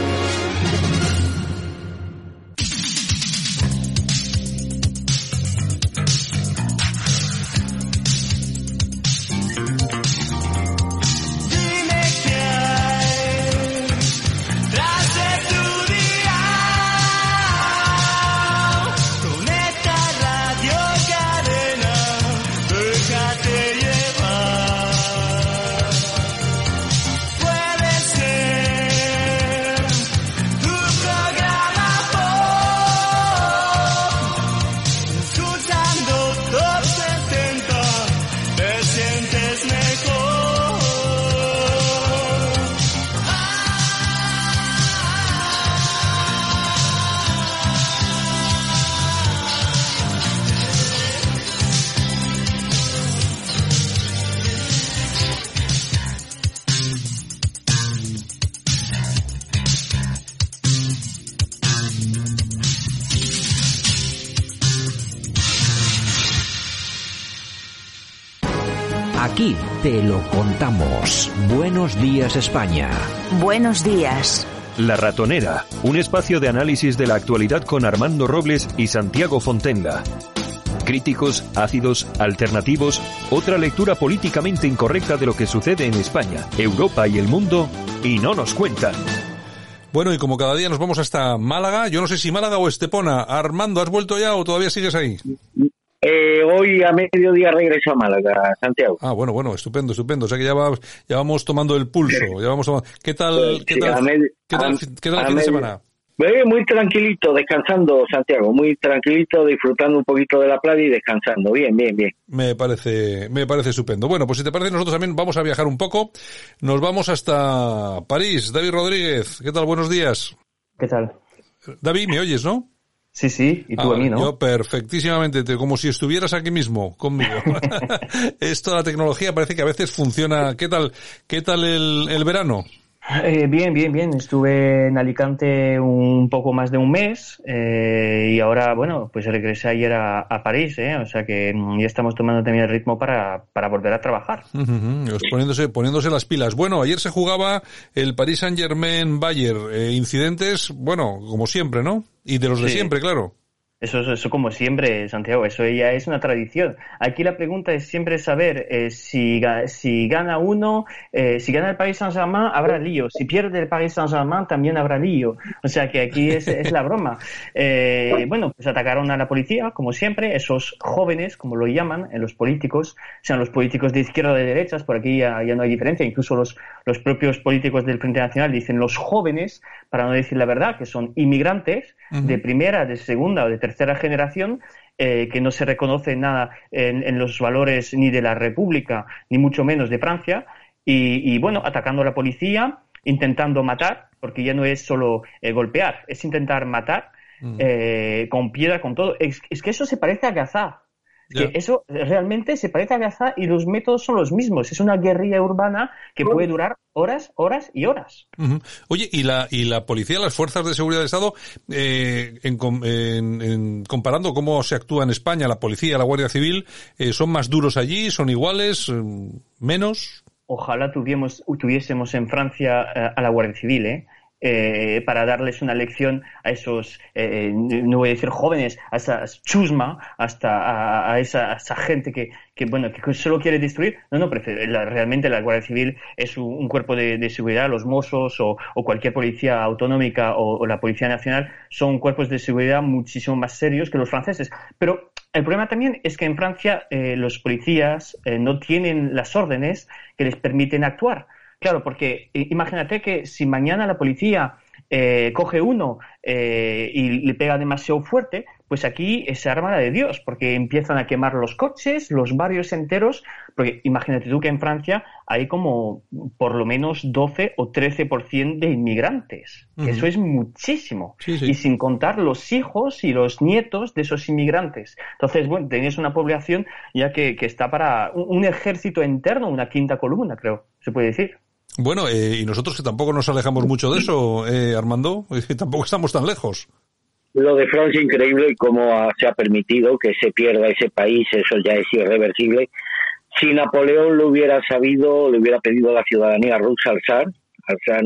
Días España. Buenos días. La Ratonera, un espacio de análisis de la actualidad con Armando Robles y Santiago Fontenga. Críticos, ácidos, alternativos, otra lectura políticamente incorrecta de lo que sucede en España, Europa y el mundo, y no nos cuentan. Bueno, y como cada día nos vamos hasta Málaga, yo no sé si Málaga o Estepona. Armando, ¿has vuelto ya o todavía sigues ahí? Eh, hoy a mediodía regreso a Málaga, Santiago. Ah, bueno, bueno, estupendo, estupendo. O sea que ya, va, ya vamos tomando el pulso. Ya vamos tomando... ¿Qué tal, qué tal, qué tal, qué tal el fin de semana? muy tranquilito, descansando, Santiago, muy tranquilito, disfrutando un poquito de la playa y descansando. Bien, bien, bien. Me parece, me parece estupendo. Bueno, pues si te parece, nosotros también vamos a viajar un poco. Nos vamos hasta París. David Rodríguez, ¿qué tal? Buenos días. ¿Qué tal? David, ¿me oyes, no? Sí, sí, y tú Ah, a mí, ¿no? Yo perfectísimamente, te- como si estuvieras aquí mismo conmigo. Esto, la tecnología parece que a veces funciona. ¿Qué tal, qué tal el, el verano? Eh, bien, bien, bien. Estuve en Alicante un poco más de un mes eh, y ahora, bueno, pues regresé ayer a, a París, ¿eh? O sea que mm, ya estamos tomando también el ritmo para, para volver a trabajar. Poniéndose, poniéndose las pilas. Bueno, ayer se jugaba el Paris Saint Germain Bayern. Eh, incidentes, bueno, como siempre, ¿no? Y de los de Sí. siempre, claro. Eso, eso, eso como siempre, Santiago, eso ya es una tradición. Aquí la pregunta es siempre saber eh, si, si gana uno, eh, si gana el Paris Saint-Germain, habrá lío. Si pierde el Paris Saint-Germain, también habrá lío. O sea que aquí es, es la broma. Eh, bueno, pues atacaron a la policía, como siempre, esos jóvenes, como lo llaman en los políticos, sean los políticos de izquierda o de derechas, por aquí ya, ya no hay diferencia. Incluso los, los propios políticos del Frente Nacional dicen los jóvenes, para no decir la verdad, que son inmigrantes de primera, de segunda o de tercera generación eh, que no se reconoce nada en, en los valores ni de la República, ni mucho menos de Francia, y, y, bueno, atacando a la policía, intentando matar, porque ya no es solo eh, golpear, es intentar matar eh, con piedra, con todo. Es, es que eso se parece a Gaza. Que eso realmente se parece a Gaza y los métodos son los mismos. Es una guerrilla urbana que puede durar horas, horas y horas. Oye, y la, y la policía, las fuerzas de seguridad del Estado, eh, en, en- en- comparando cómo se actúa en España, la policía, la Guardia Civil, eh, ¿son más duros allí? ¿Son iguales? eh, ¿Menos? Ojalá tuviésemos, tuviésemos en Francia eh, a la Guardia Civil, ¿eh? Eh, para darles una lección a esos, eh, no voy a decir jóvenes, a esa chusma, hasta a, esa, gente que, bueno, que solo quiere destruir. No, no, prefiero- la- realmente la Guardia Civil es un, cuerpo de, de seguridad, los Mossos o, o cualquier policía autonómica o, o la Policía Nacional son cuerpos de seguridad muchísimo más serios que los franceses. Pero el problema también es que en Francia eh, los policías eh, no tienen las órdenes que les permiten actuar. Claro, porque imagínate que si mañana la policía eh, coge uno eh, y le pega demasiado fuerte, pues aquí es arma la de Dios, porque empiezan a quemar los coches, los barrios enteros, porque imagínate tú que en Francia hay como por lo menos 12 o 13% de inmigrantes. Eso es muchísimo. Sí, sí. Y sin contar los hijos y los nietos de esos inmigrantes. Entonces, bueno, tenéis una población ya que, que está para un, un ejército interno, una quinta columna, creo, se puede decir. Bueno, eh, y nosotros que tampoco nos alejamos mucho de eso, eh, Armando, tampoco estamos tan lejos. Lo de Francia increíble y cómo se ha permitido que se pierda ese país, eso ya es irreversible. Si Napoleón lo hubiera sabido, le hubiera pedido la ciudadanía rusa al zar, al zar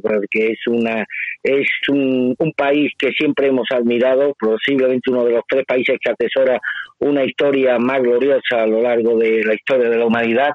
porque es una es un, un país que siempre hemos admirado, posiblemente uno de los tres países que atesora una historia más gloriosa a lo largo de la historia de la humanidad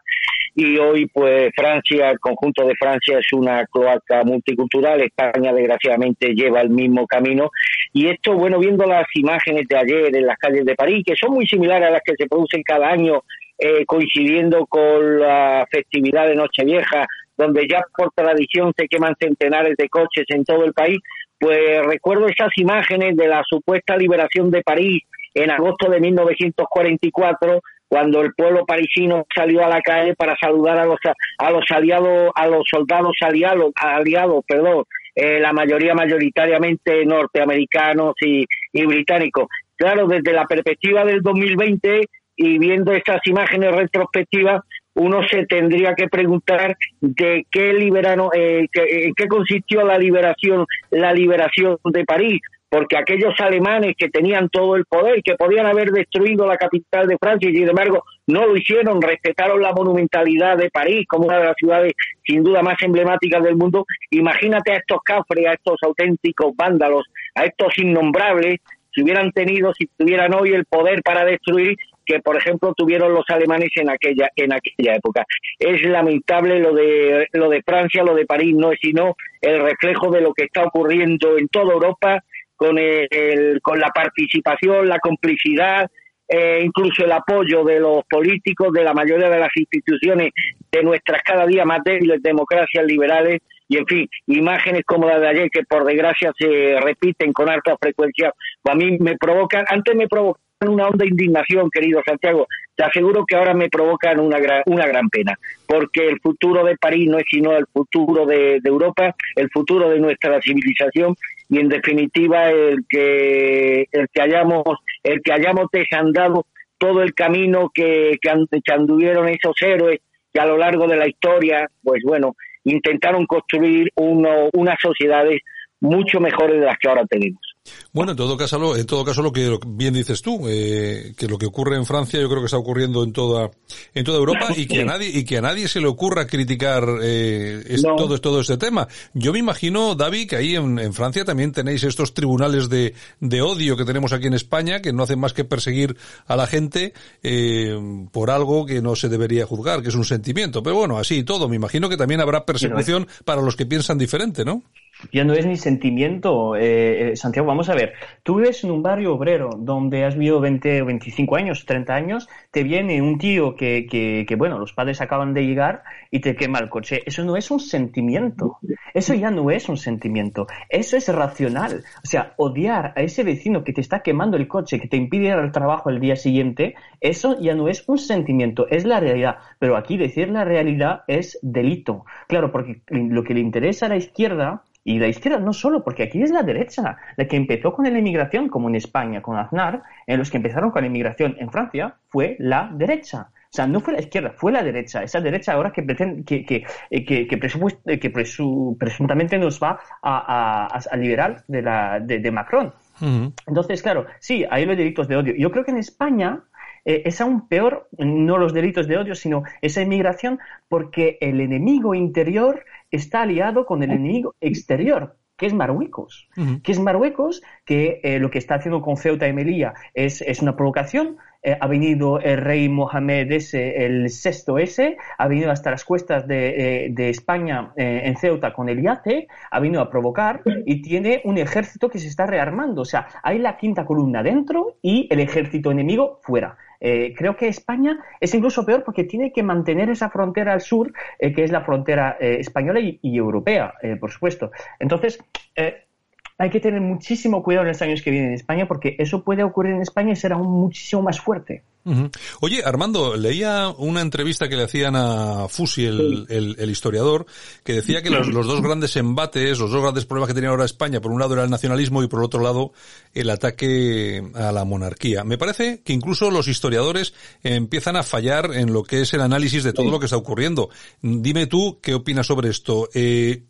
y hoy pues Francia, el conjunto de Francia es una cloaca multicultural, España desgraciadamente lleva el mismo camino. Y esto, bueno, viendo las imágenes de ayer en las calles de París, que son muy similares a las que se producen cada año eh, coincidiendo con la festividad de Nochevieja, donde ya por tradición se queman centenares de coches en todo el país, pues recuerdo esas imágenes de la supuesta liberación de París en agosto de 1944 cuando el pueblo parisino salió a la calle para saludar a los a los aliados a los soldados aliados aliados perdón eh, la mayoría mayoritariamente norteamericanos y, británicos. Claro desde la perspectiva del 2020 y viendo estas imágenes retrospectivas uno se tendría que preguntar de qué liberaron eh, que- en qué consistió la liberación la liberación de París porque aquellos alemanes que tenían todo el poder, que podían haber destruido la capital de Francia y sin embargo no lo hicieron, respetaron la monumentalidad de París como una de las ciudades sin duda más emblemáticas del mundo. Imagínate a estos cafres, a estos auténticos vándalos, a estos innombrables, si hubieran tenido, si tuvieran hoy el poder para destruir, que por ejemplo tuvieron los alemanes en aquella en aquella época. Es lamentable lo de lo de Francia, lo de París no es sino el reflejo de lo que está ocurriendo en toda Europa con el, con la participación, la complicidad, eh, incluso el apoyo de los políticos, de la mayoría de las instituciones de nuestras cada día más débiles democracias liberales y en fin, imágenes como la de ayer que por desgracia se repiten con alta frecuencia, a mí me provocan, antes me provocan una honda indignación, querido Santiago, te aseguro que ahora me provocan una gran, una gran pena, porque el futuro de París no es sino el futuro de, Europa, el futuro de nuestra civilización y en definitiva el que el que hayamos el que hayamos desandado todo el camino que, que anduvieron esos héroes que a lo largo de la historia, pues bueno, intentaron construir uno, unas sociedades mucho mejores de las que ahora tenemos. Bueno, en todo caso, en todo caso, lo que bien dices tú, eh, que lo que ocurre en Francia, yo creo que está ocurriendo en toda, en toda Europa y que a nadie, y que a nadie se le ocurra criticar eh, todo, todo este tema. Yo me imagino, David, que ahí en, Francia también tenéis estos tribunales de, de, odio que tenemos aquí en España, que no hacen más que perseguir a la gente eh, por algo que no se debería juzgar, que es un sentimiento. Pero bueno, así y todo, me imagino que también habrá persecución para los que piensan diferente, ¿no? Ya no es ni sentimiento, eh, Santiago, vamos a ver, tú vives en un barrio obrero donde has vivido 20 o 25 años, 30 años, te viene un tío que, que, que, bueno, los padres acaban de llegar y te quema el coche. Eso no es un sentimiento, eso ya no es un sentimiento, eso es racional. O sea, odiar a ese vecino que te está quemando el coche, que te impide ir al trabajo el día siguiente, eso ya no es un sentimiento, es la realidad. Pero aquí decir la realidad es delito. Claro, porque lo que le interesa a la izquierda y la izquierda no solo, porque aquí es la derecha la que empezó con la inmigración, como en España con Aznar, en los que empezaron con la inmigración en Francia, fue la derecha. O sea, no fue la izquierda, fue la derecha. Esa derecha ahora que pretende, que, que, eh, que, que, que presuntamente nos va a, a, a liberar de, la, de, Macron. Entonces, claro, sí, hay los delitos de odio. Yo creo que en España eh, es aún peor, no los delitos de odio, sino esa inmigración, porque el enemigo interior está aliado con el enemigo exterior, que es Marruecos. Que es Marruecos, que eh, lo que está haciendo con Ceuta y Melilla es, es una provocación. Eh, ha venido el rey Mohamed ese, el sexto ese, ha venido hasta las cuestas de, eh, de España en Ceuta con el yate, ha venido a provocar y tiene un ejército que se está rearmando. O sea, hay la quinta columna dentro y el ejército enemigo fuera. Eh, creo que España es incluso peor porque tiene que mantener esa frontera al sur, eh, que es la frontera eh, española y, y europea, por supuesto. Entonces, hay que tener muchísimo cuidado en los años que vienen en España porque eso puede ocurrir en España y será aún muchísimo más fuerte. Oye, Armando, leía una entrevista que le hacían a Fusi, el, historiador, que decía que los, dos grandes embates, los dos grandes problemas que tenía ahora España, por un lado era el nacionalismo y por otro lado el ataque a la monarquía. Me parece que incluso los historiadores empiezan a fallar en lo que es el análisis de todo lo que está ocurriendo. Dime tú qué opinas sobre esto. Eh,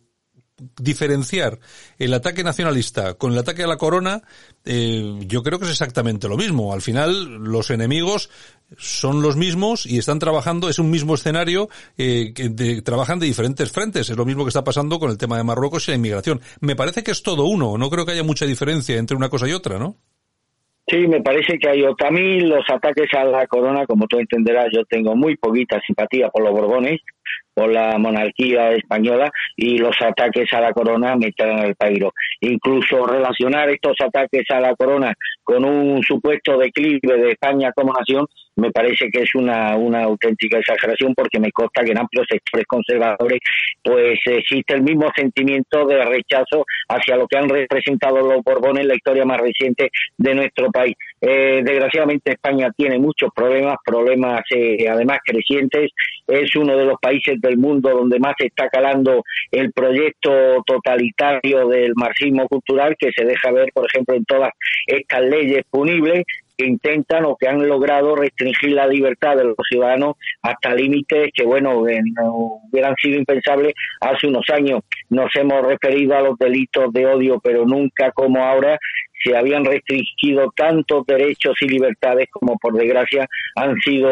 diferenciar el ataque nacionalista con el ataque a la corona, eh, yo creo que es exactamente lo mismo. Al final, los enemigos son los mismos y están trabajando, es un mismo escenario, eh, que trabajan de diferentes frentes. Es lo mismo que está pasando con el tema de Marruecos y la inmigración. Me parece que es todo uno, no creo que haya mucha diferencia entre una cosa y otra, ¿no? Sí, me parece que hay otra. A mí los ataques a la corona, como tú entenderás, yo tengo muy poquita simpatía por los Borbones, por la monarquía española y los ataques a la corona me traen el pairo. Incluso relacionar estos ataques a la corona con un supuesto declive de España como nación me parece que es una, una auténtica exageración porque me consta que en amplios sectores conservadores pues existe el mismo sentimiento de rechazo hacia lo que han representado los Borbones en la historia más reciente de nuestro país. Eh, desgraciadamente España tiene muchos problemas, problemas eh, además crecientes. Es uno de los países del mundo donde más se está calando el proyecto totalitario del marxismo cultural que se deja ver, por ejemplo, en todas estas leyes punibles que intentan o que han logrado restringir la libertad de los ciudadanos hasta límites que, bueno, hubieran sido impensables hace unos años. Nos hemos referido a los delitos de odio, pero nunca como ahora se habían restringido tantos derechos y libertades como por desgracia han sido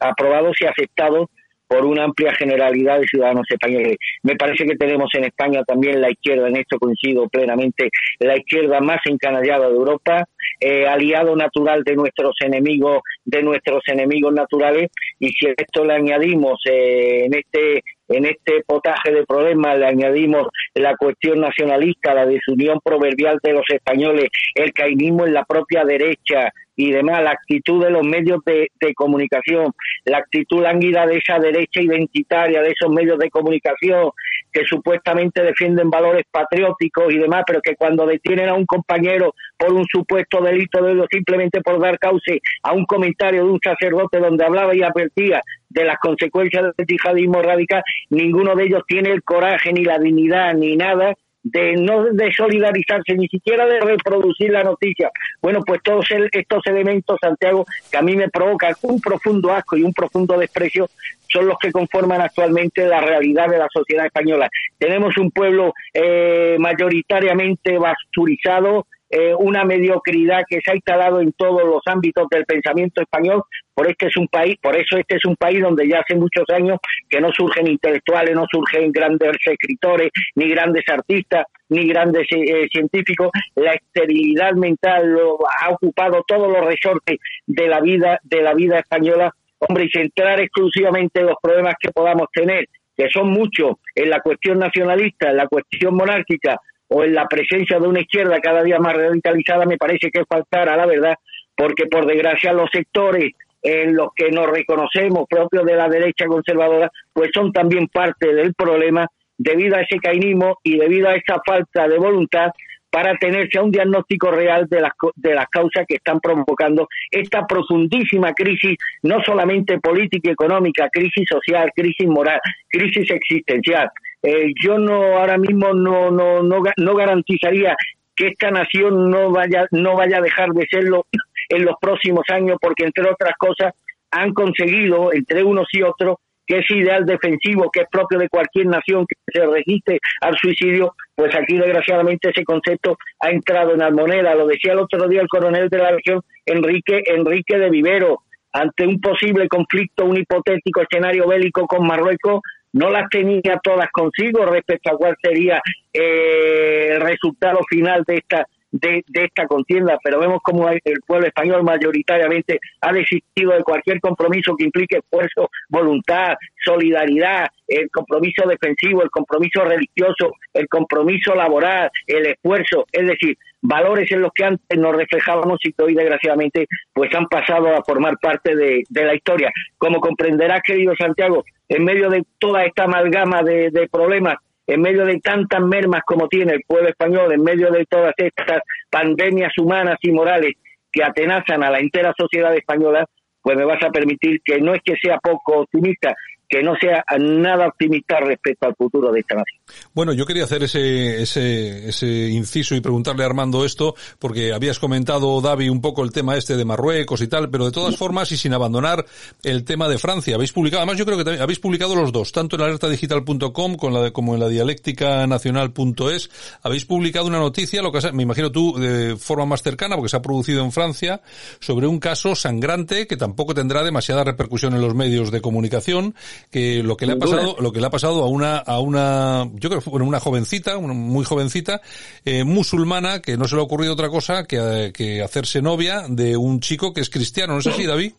aprobados y aceptados por una amplia generalidad de ciudadanos españoles. Me parece que tenemos en España también la izquierda, en esto coincido plenamente, la izquierda más encanallada de Europa, eh, aliado natural de nuestros enemigos, de nuestros enemigos naturales, y si a esto le añadimos eh, en este en este potaje de problemas le añadimos la cuestión nacionalista, la desunión proverbial de los españoles, el cainismo en la propia derecha, y demás, la actitud de los medios de, comunicación, la actitud lánguida de esa derecha identitaria, de esos medios de comunicación que supuestamente defienden valores patrióticos y demás, pero que cuando detienen a un compañero por un supuesto delito de odio simplemente por dar cauce a un comentario de un sacerdote donde hablaba y advertía de las consecuencias del yihadismo radical, ninguno de ellos tiene el coraje ni la dignidad ni nada de no de solidarizarse, ni siquiera de reproducir la noticia. Bueno, pues todos estos elementos, Santiago, que a mí me provocan un profundo asco y un profundo desprecio, son los que conforman actualmente la realidad de la sociedad española. Tenemos un pueblo eh, mayoritariamente basturizado, eh, una mediocridad que se ha instalado en todos los ámbitos del pensamiento español. Por este es un país, por eso este es un país donde ya hace muchos años que no surgen intelectuales, no surgen grandes escritores, ni grandes artistas, ni grandes eh, científicos. La esterilidad mental lo, ha ocupado todos los resortes de la vida de la vida española. Hombre, y centrar exclusivamente los problemas que podamos tener que son muchos en la cuestión nacionalista, en la cuestión monárquica o en la presencia de una izquierda cada día más radicalizada, me parece que es faltar la verdad, porque por desgracia los sectores en los que nos reconocemos propios de la derecha conservadora, pues son también parte del problema debido a ese cainismo y debido a esa falta de voluntad para tenerse a un diagnóstico real de las, de las causas que están provocando esta profundísima crisis, no solamente política y económica, crisis social, crisis moral, crisis existencial. Eh, yo no ahora mismo no, no, no, no garantizaría que esta nación no vaya, no vaya a dejar de serlo en los próximos años, porque entre otras cosas han conseguido, entre unos y otros, que ese ideal defensivo que es propio de cualquier nación que se resiste al suicidio, pues aquí desgraciadamente ese concepto ha entrado en la. Lo decía el otro día el coronel de la región, Enrique, Enrique de Vivero, ante un posible conflicto, un hipotético escenario bélico con Marruecos, no las tenía todas consigo respecto a cuál sería eh, el resultado final de esta de, esta contienda, pero vemos como el pueblo español mayoritariamente ha desistido de cualquier compromiso que implique esfuerzo, voluntad, solidaridad, el compromiso defensivo, el compromiso religioso, el compromiso laboral, el esfuerzo, es decir, valores en los que antes nos reflejábamos y que hoy desgraciadamente pues han pasado a formar parte de, la historia. Como comprenderás, querido Santiago, en medio de toda esta amalgama de, problemas, en medio de tantas mermas como tiene el pueblo español, en medio de todas estas pandemias humanas y morales que atenazan a la entera sociedad española, pues me vas a permitir que no es que sea poco optimista, que no sea nada optimista respecto al futuro de esta nación. Bueno, yo quería hacer ese, ese, ese inciso y preguntarle a Armando esto, porque habías comentado, David, un poco el tema este de Marruecos y tal, pero de todas formas y sin abandonar el tema de Francia. Habéis publicado, además yo creo que habéis publicado los dos, tanto en alertadigital.com como en la dialéctica nacional.es, habéis publicado una noticia, lo que me imagino tú de forma más cercana, porque se ha producido en Francia, sobre un caso sangrante que tampoco tendrá demasiada repercusión en los medios de comunicación, que lo que le ha pasado, lo que le ha pasado a una, a una, yo creo que fue una jovencita, una muy jovencita, eh, musulmana, que no se le ha ocurrido otra cosa que, que hacerse novia de un chico que es cristiano, ¿no es así, David?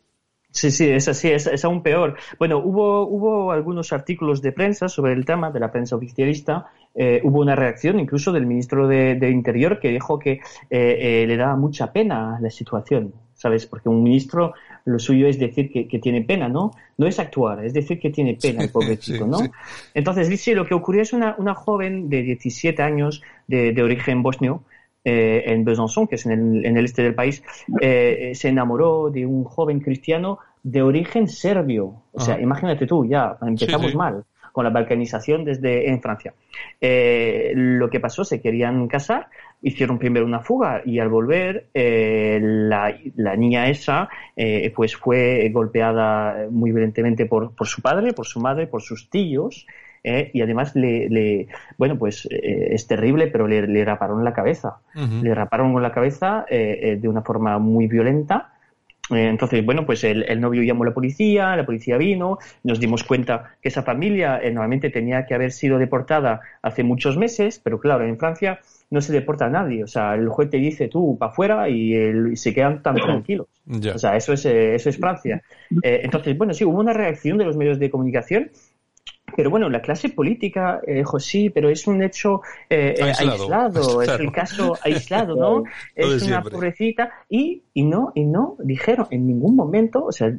Sí, sí, es así, es, aún peor. Bueno, hubo, hubo algunos artículos de prensa sobre el tema, de la prensa oficialista. Eh, hubo una reacción incluso del ministro de, Interior que dijo que eh, le daba mucha pena la situación, ¿sabes? Porque un ministro lo suyo es decir que, tiene pena, ¿no? No es actuar, es decir que tiene pena el pobre chico, ¿no? Entonces dice, lo que ocurrió es una, una joven de 17 años de, de origen bosnio, eh, en Besançon, que es en el, en el este del país, eh, se enamoró de un joven cristiano de origen serbio. O sea, imagínate tú, ya empezamos mal con la balcanización desde en Francia. Eh, lo que pasó, se querían casar, hicieron primero una fuga y al volver eh, la, la, niña esa eh, pues fue golpeada muy violentemente por, por, su padre, por su madre, por sus tíos eh, y además le, le bueno pues es terrible pero le, le, raparon la cabeza. Le raparon la cabeza de una forma muy violenta. Entonces, bueno, pues el, el, novio llamó a la policía, la policía vino, nos dimos cuenta que esa familia normalmente tenía que haber sido deportada hace muchos meses, pero claro, en Francia no se deporta a nadie. O sea, el juez te dice tú para afuera y, se quedan tan tranquilos. O sea, eso es, eh, eso es Francia. Eh, entonces, bueno, sí, hubo una reacción de los medios de comunicación. Pero bueno, la clase política eh, dijo sí, pero es un hecho aislado, es el caso aislado, ¿no? es una pobrecita y, y no, y no dijeron en ningún momento, o sea,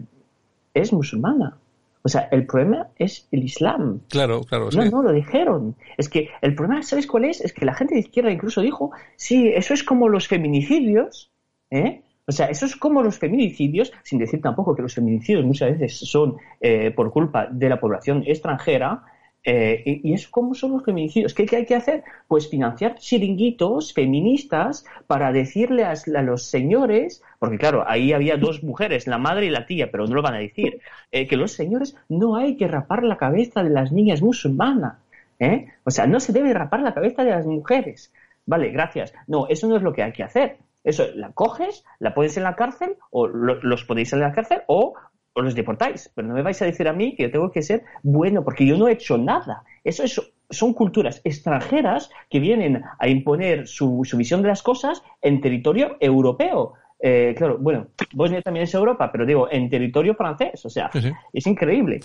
es musulmana. O sea, el problema es el Islam. Claro, claro. No, no, lo dijeron. Es que el problema, ¿sabes cuál es? Es que la gente de izquierda incluso dijo, sí, eso es como los feminicidios, ¿eh? O sea, eso es como los feminicidios, sin decir tampoco que los feminicidios muchas veces son eh, por culpa de la población extranjera, eh, y, es como son los feminicidios. ¿Qué, hay que hacer? Pues financiar chiringuitos feministas para decirle a, los señores, porque claro, ahí había dos mujeres, la madre y la tía, pero no lo van a decir, eh, que los señores no hay que rapar la cabeza de las niñas musulmanas. ¿eh? O sea, no se debe rapar la cabeza de las mujeres. Vale, gracias. No, eso no es lo que hay que hacer. Eso, la coges, la pones en la cárcel, o los podéis en la cárcel, o os los deportáis, pero no me vais a decir a mí que yo tengo que ser bueno, porque yo no he hecho nada. Eso son culturas extranjeras que vienen a imponer su, visión de las cosas en territorio europeo. Eh, claro, bueno, Bosnia también es Europa, pero digo, en territorio francés, o sea, es increíble.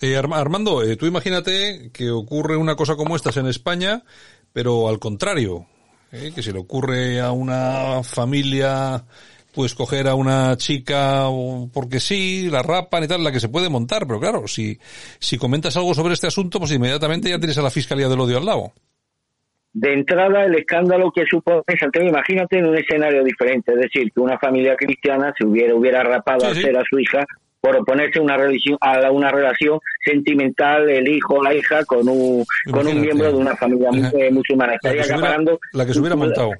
Eh, Armando, eh, tú imagínate que ocurre una cosa como esta en España, pero al contrario, que se le ocurre a una familia pues coger a una chica porque sí, la rapan y tal, la que se puede montar, pero claro, si, si comentas algo sobre este asunto, pues inmediatamente ya tienes a la Fiscalía del Odio al lado. De entrada, el escándalo que supone Santiago, imagínate en un escenario diferente, es decir, que una familia cristiana se hubiera, hubiera rapado a ser a su hija por oponerse a una, relación, a una relación sentimental el hijo o la hija con un, con un miembro de una familia musulmana. Estaría acaparando... La que se hubiera montado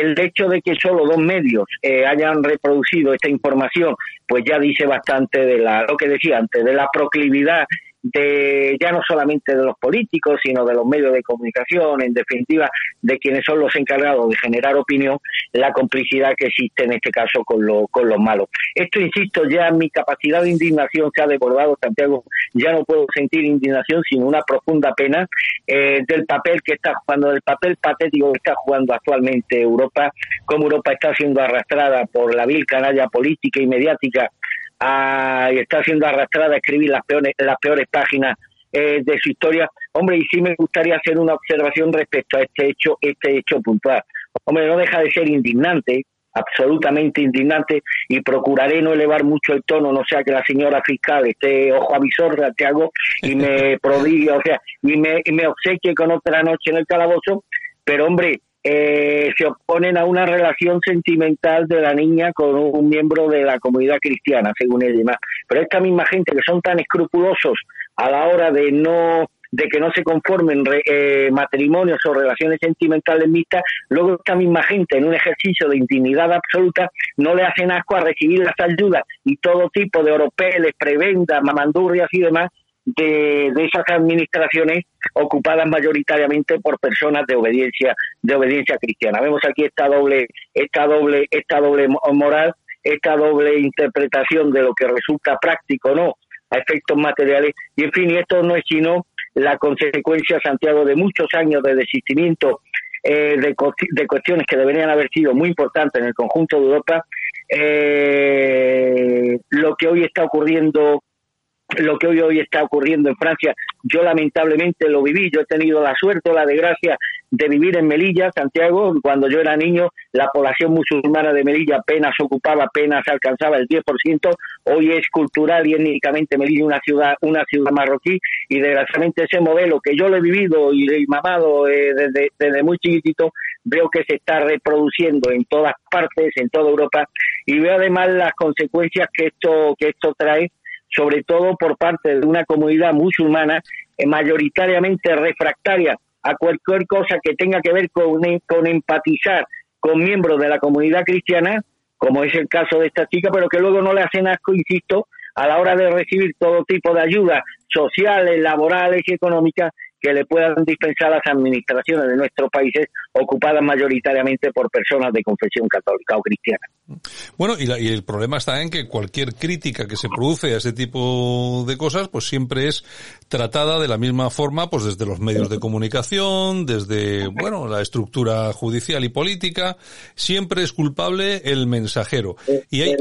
el hecho de que solo dos medios eh, hayan reproducido esta información, pues ya dice bastante de la, lo que decía antes, de la proclividad de ya no solamente de los políticos, sino de los medios de comunicación, en definitiva, de quienes son los encargados de generar opinión, la complicidad que existe en este caso con, lo, con los malos. Esto, insisto, ya mi capacidad de indignación se ha desbordado, Santiago, ya no puedo sentir indignación, sino una profunda pena eh, del papel que está jugando, del papel patético que está jugando actualmente Europa, cómo Europa está siendo arrastrada por la vil canalla política y mediática y está siendo arrastrada a escribir las peores, las peores páginas eh, de su historia. Hombre, y sí me gustaría hacer una observación respecto a este hecho, este hecho puntual. Hombre, no deja de ser indignante, absolutamente indignante, y procuraré no elevar mucho el tono, no sea que la señora fiscal esté ojo avisor, Santiago, y me prodigue, o sea, y me, y me obsequie con otra noche en el calabozo, pero hombre, eh, se oponen a una relación sentimental de la niña con un miembro de la comunidad cristiana, según él demás. Pero esta misma gente que son tan escrupulosos a la hora de no de que no se conformen eh, matrimonios o relaciones sentimentales mixtas, luego esta misma gente en un ejercicio de intimidad absoluta no le hacen asco a recibir las ayudas y todo tipo de oropeles, prebendas, mamandurrias y demás de, esas administraciones ocupadas mayoritariamente por personas de obediencia de obediencia cristiana. Vemos aquí esta doble esta doble esta doble moral, esta doble interpretación de lo que resulta práctico no a efectos materiales y en fin esto no es sino la consecuencia Santiago de muchos años de desistimiento eh, de, de, cuestiones que deberían haber sido muy importantes en el conjunto de Europa eh, lo que hoy está ocurriendo lo que hoy, hoy está ocurriendo en Francia. Yo lamentablemente lo viví, yo he tenido la suerte o la desgracia de vivir en Melilla, Santiago. Cuando yo era niño, la población musulmana de Melilla apenas ocupaba, apenas alcanzaba el 10%. Hoy es cultural y étnicamente Melilla una ciudad, una ciudad marroquí y desgraciadamente ese modelo que yo lo he vivido y he mamado eh, desde, desde muy chiquitito, veo que se está reproduciendo en todas partes, en toda Europa y veo además las consecuencias que esto, que esto trae sobre todo por parte de una comunidad musulmana eh, mayoritariamente refractaria a cualquier cosa que tenga que ver con, con empatizar con miembros de la comunidad cristiana, como es el caso de esta chica, pero que luego no le hacen asco, insisto, a la hora de recibir todo tipo de ayudas sociales, laborales y económicas que le puedan dispensar a las administraciones de nuestros países ocupadas mayoritariamente por personas de confesión católica o cristiana. Bueno, y, y, el problema está en que cualquier crítica que se produce a ese tipo de cosas, pues siempre es tratada de la misma forma, pues desde los medios de comunicación, desde, bueno, la estructura judicial y política, siempre es culpable el mensajero. Y hay,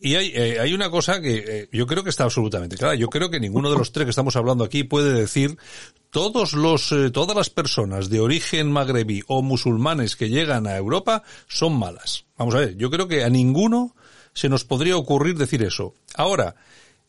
y hay, eh, hay una cosa que eh, yo creo que está absolutamente clara. Yo creo que ninguno de los tres que estamos hablando aquí puede decir todos los, eh, todas las personas de origen magrebí o musulmanes que llegan a Europa son malas. Vamos a ver, yo creo que a ninguno se nos podría ocurrir decir eso. Ahora,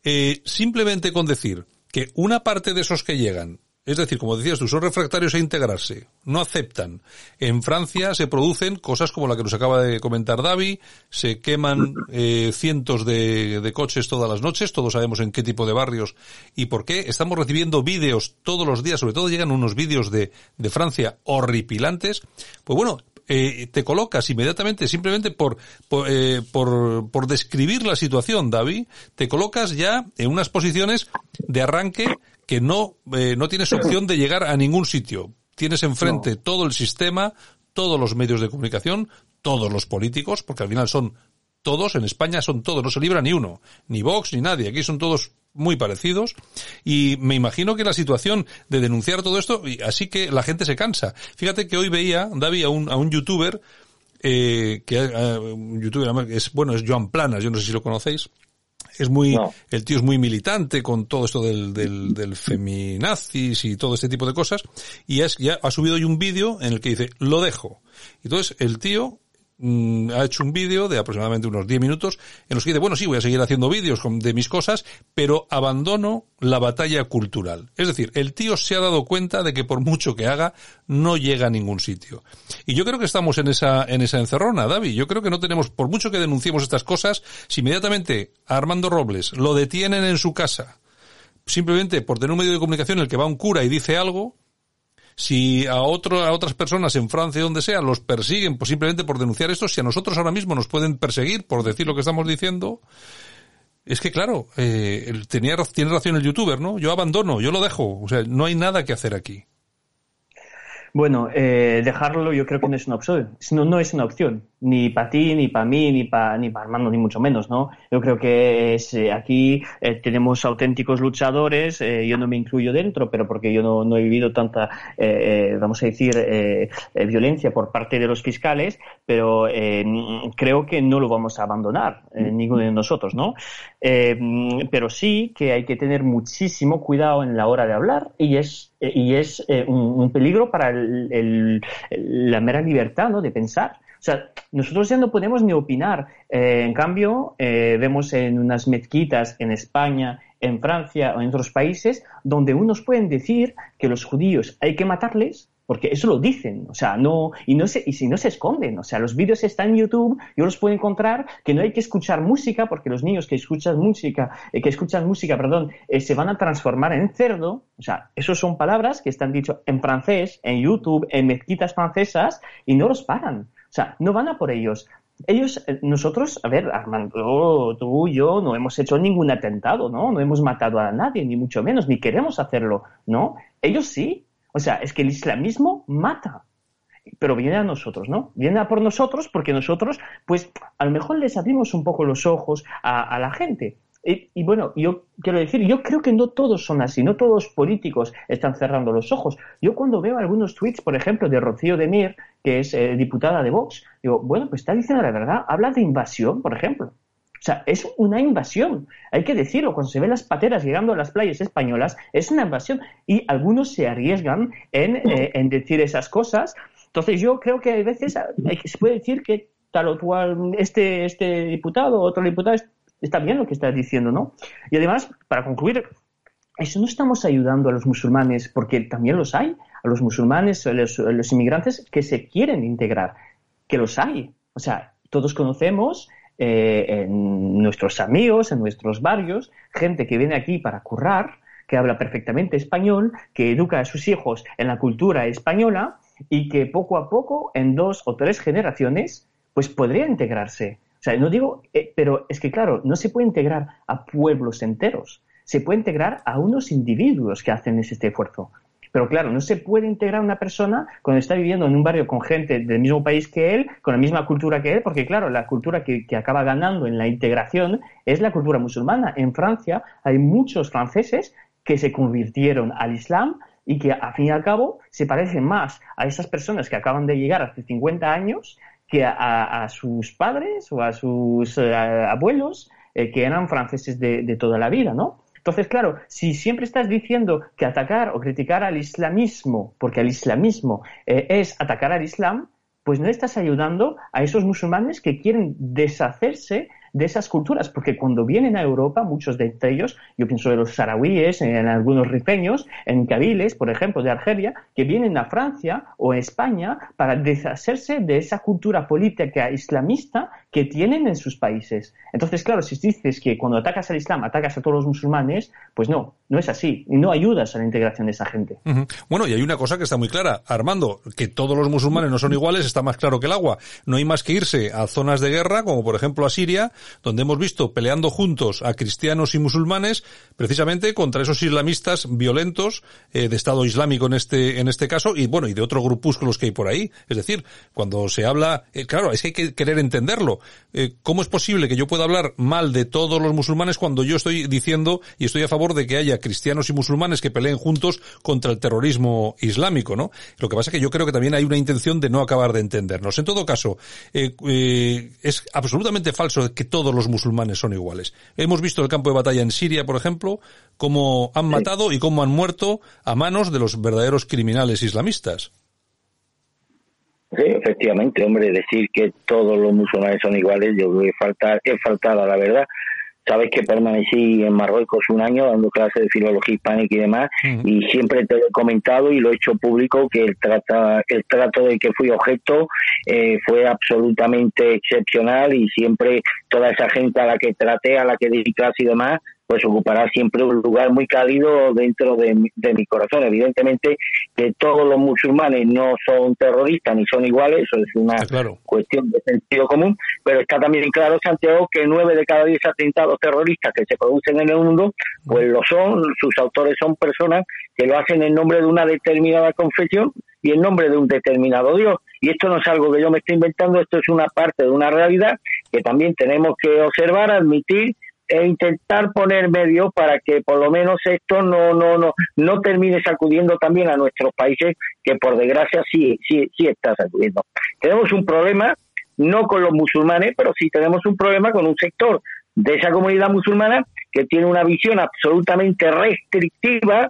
eh, simplemente con decir que una parte de esos que llegan es decir, como decías tú, son refractarios a integrarse, no aceptan. En Francia se producen cosas como la que nos acaba de comentar Davi, se queman eh, cientos de, de, coches todas las noches, todos sabemos en qué tipo de barrios y por qué. Estamos recibiendo vídeos todos los días, sobre todo llegan unos vídeos de, de Francia horripilantes. Pues bueno, eh, te colocas inmediatamente, simplemente por, por, eh, por, por describir la situación, David, te colocas ya en unas posiciones de arranque que no, eh, no tienes opción de llegar a ningún sitio. Tienes enfrente todo el sistema, todos los medios de comunicación, todos los políticos, porque al final son todos, en España son todos, no se libra ni uno, ni Vox ni nadie, aquí son todos muy parecidos y me imagino que la situación de denunciar todo esto, así que la gente se cansa. Fíjate que hoy veía, David, a un, a un youtuber, eh, que uh, un youtuber es, bueno, es Joan Planas, yo no sé si lo conocéis, es muy, el tío es muy militante con todo esto del, del, del feminazis y todo este tipo de cosas. Y es, ya ha subido hoy un vídeo en el que dice, lo dejo. Entonces, el tío Mm, ha hecho un vídeo de aproximadamente unos 10 minutos en los que dice, bueno, sí, voy a seguir haciendo vídeos de mis cosas, pero abandono la batalla cultural. Es decir, el tío se ha dado cuenta de que por mucho que haga, no llega a ningún sitio. Y yo creo que estamos en esa, en esa encerrona, David. Yo creo que no tenemos, por mucho que denunciemos estas cosas, si inmediatamente Armando Robles lo detienen en su casa, simplemente por tener un medio de comunicación en el que va un cura y dice algo, si a, otro, a otras personas en Francia, donde sea, los persiguen pues simplemente por denunciar esto, si a nosotros ahora mismo nos pueden perseguir por decir lo que estamos diciendo, es que claro, eh, tiene razón el youtuber, ¿no? Yo abandono, yo lo dejo, o sea, no hay nada que hacer aquí. Bueno, eh, dejarlo yo creo que no es una opción, no, no es una opción, ni para ti, ni para mí, ni para ni para Armando, ni mucho menos, ¿no? Yo creo que es, eh, aquí eh, tenemos auténticos luchadores, eh, yo no me incluyo dentro, pero porque yo no, no he vivido tanta, vamos a decir, violencia por parte de los fiscales, pero creo que no lo vamos a abandonar, ninguno de nosotros, ¿no? pero sí que hay que tener muchísimo cuidado en la hora de hablar y es y es un, peligro para el, la mera libertad ¿no? de pensar. O sea, nosotros ya no podemos ni opinar. Eh, en cambio, eh, vemos en unas mezquitas en España, en Francia o en otros países donde unos pueden decir que los judíos hay que matarles porque eso lo dicen, o sea, no, y no se, y si no se esconden, o sea, los vídeos están en YouTube, yo los puedo encontrar, que no hay que escuchar música, porque los niños que escuchan música, eh, que escuchan música, perdón, se van a transformar en cerdo, o sea, esas son palabras que están dicho en francés, en YouTube, en mezquitas francesas, y no los paran. Sea, no van a por ellos. Ellos, eh, nosotros, a ver, Armando, tú yo no hemos hecho ningún atentado, ¿no? No hemos matado a nadie, ni mucho menos, ni queremos hacerlo, ¿no? Ellos sí. O sea, es que el islamismo mata pero viene a nosotros, ¿no? Viene a por nosotros porque nosotros, pues, a lo mejor les abrimos un poco los ojos a la gente. Y, bueno, yo quiero decir, yo creo que no todos son así, no todos los políticos están cerrando los ojos. Yo cuando veo algunos tweets, por ejemplo, de Rocío de Mir, que es eh, diputada de Vox, digo, bueno, pues está diciendo la verdad, habla de invasión, por ejemplo. O sea, es una invasión. Hay que decirlo, cuando se ven las pateras llegando a las playas españolas, es una invasión. Y algunos se arriesgan en, eh, en decir esas cosas. Entonces yo creo que a veces se puede decir que tal o cual este, este diputado, otro diputado está bien lo que estás diciendo, ¿no? Y además, para concluir, eso no estamos ayudando a los musulmanes, porque también los hay, a los musulmanes, a los, inmigrantes que se quieren integrar, que los hay. O sea, todos conocemos eh, en nuestros amigos, en nuestros barrios, gente que viene aquí para currar, que habla perfectamente español, que educa a sus hijos en la cultura española y que poco a poco, en dos o tres generaciones, pues podría integrarse. Sea, no digo, eh, pero es que claro, no se puede integrar a pueblos enteros, se puede integrar a unos individuos que hacen este esfuerzo. Pero claro, no se puede integrar una persona cuando está viviendo en un barrio con gente del mismo país que él, con la misma cultura que él, porque claro, la cultura que, acaba ganando en la integración es la cultura musulmana. En Francia hay muchos franceses que se convirtieron al Islam y que, a fin y al cabo, se parecen más a esas personas que acaban de llegar hace 50 años que a, sus padres o a sus eh, abuelos eh, que eran franceses de, de toda la vida, ¿no? Entonces, claro, si siempre estás diciendo que atacar o criticar al islamismo, porque el islamismo eh, es atacar al islam, pues no estás ayudando a esos musulmanes que quieren deshacerse de esas culturas, porque cuando vienen a Europa, muchos de ellos, yo pienso de los saharauíes, en algunos rifeños, en cabiles, por ejemplo, de Argelia, que vienen a Francia o a España para deshacerse de esa cultura política islamista que tienen en sus países. Entonces, claro, si dices que cuando atacas al Islam atacas a todos los musulmanes, pues no, no es así, y no ayudas a la integración de esa gente. Bueno, y hay una cosa que está muy clara, Armando, que todos los musulmanes no son iguales, está más claro que el agua. No hay más que irse a zonas de guerra, como por ejemplo a Siria, donde hemos visto peleando juntos a cristianos y musulmanes, precisamente contra esos islamistas violentos eh, de Estado Islámico en este en este caso y bueno y de otros grupúsculos que hay por ahí. Es decir, cuando se habla, eh, claro, es que hay que querer entenderlo. Eh, ¿Cómo es posible que yo pueda hablar mal de todos los musulmanes cuando yo estoy diciendo y estoy a favor de que haya cristianos y musulmanes que peleen juntos contra el terrorismo islámico, ¿no? Lo que pasa es que yo creo que también hay una intención de no acabar de entendernos. En todo caso, es absolutamente falso que todos los musulmanes son iguales. Hemos visto el campo de batalla en Siria, por ejemplo, cómo han matado y cómo han muerto a manos de los verdaderos criminales islamistas. Sí, efectivamente, hombre, decir que todos los musulmanes son iguales, yo creo que falta, es faltada la verdad. Sabes que permanecí en Marruecos un año dando clases de filología hispánica y demás, y siempre te lo he comentado y lo he hecho público que el, trata, el trato de que fui objeto eh, fue absolutamente excepcional y siempre toda esa gente a la que traté, a la que di clase y demás, pues ocupará siempre un lugar muy cálido dentro de, mi corazón. Evidentemente que todos los musulmanes no son terroristas ni son iguales, eso es una cuestión de sentido común, pero está también claro, Santiago, que nueve de cada diez atentados terroristas que se producen en el mundo, pues lo son, sus autores son personas que lo hacen en nombre de una determinada confesión y en nombre de un determinado Dios. Y esto no es algo que yo me estoy inventando, esto es una parte de una realidad que también tenemos que observar, admitir e intentar poner medios para que por lo menos esto no no no no termine sacudiendo también a nuestros países que por desgracia sí sí sí está sacudiendo. Tenemos un problema no con los musulmanes pero sí tenemos un problema con un sector de esa comunidad musulmana que tiene una visión absolutamente restrictiva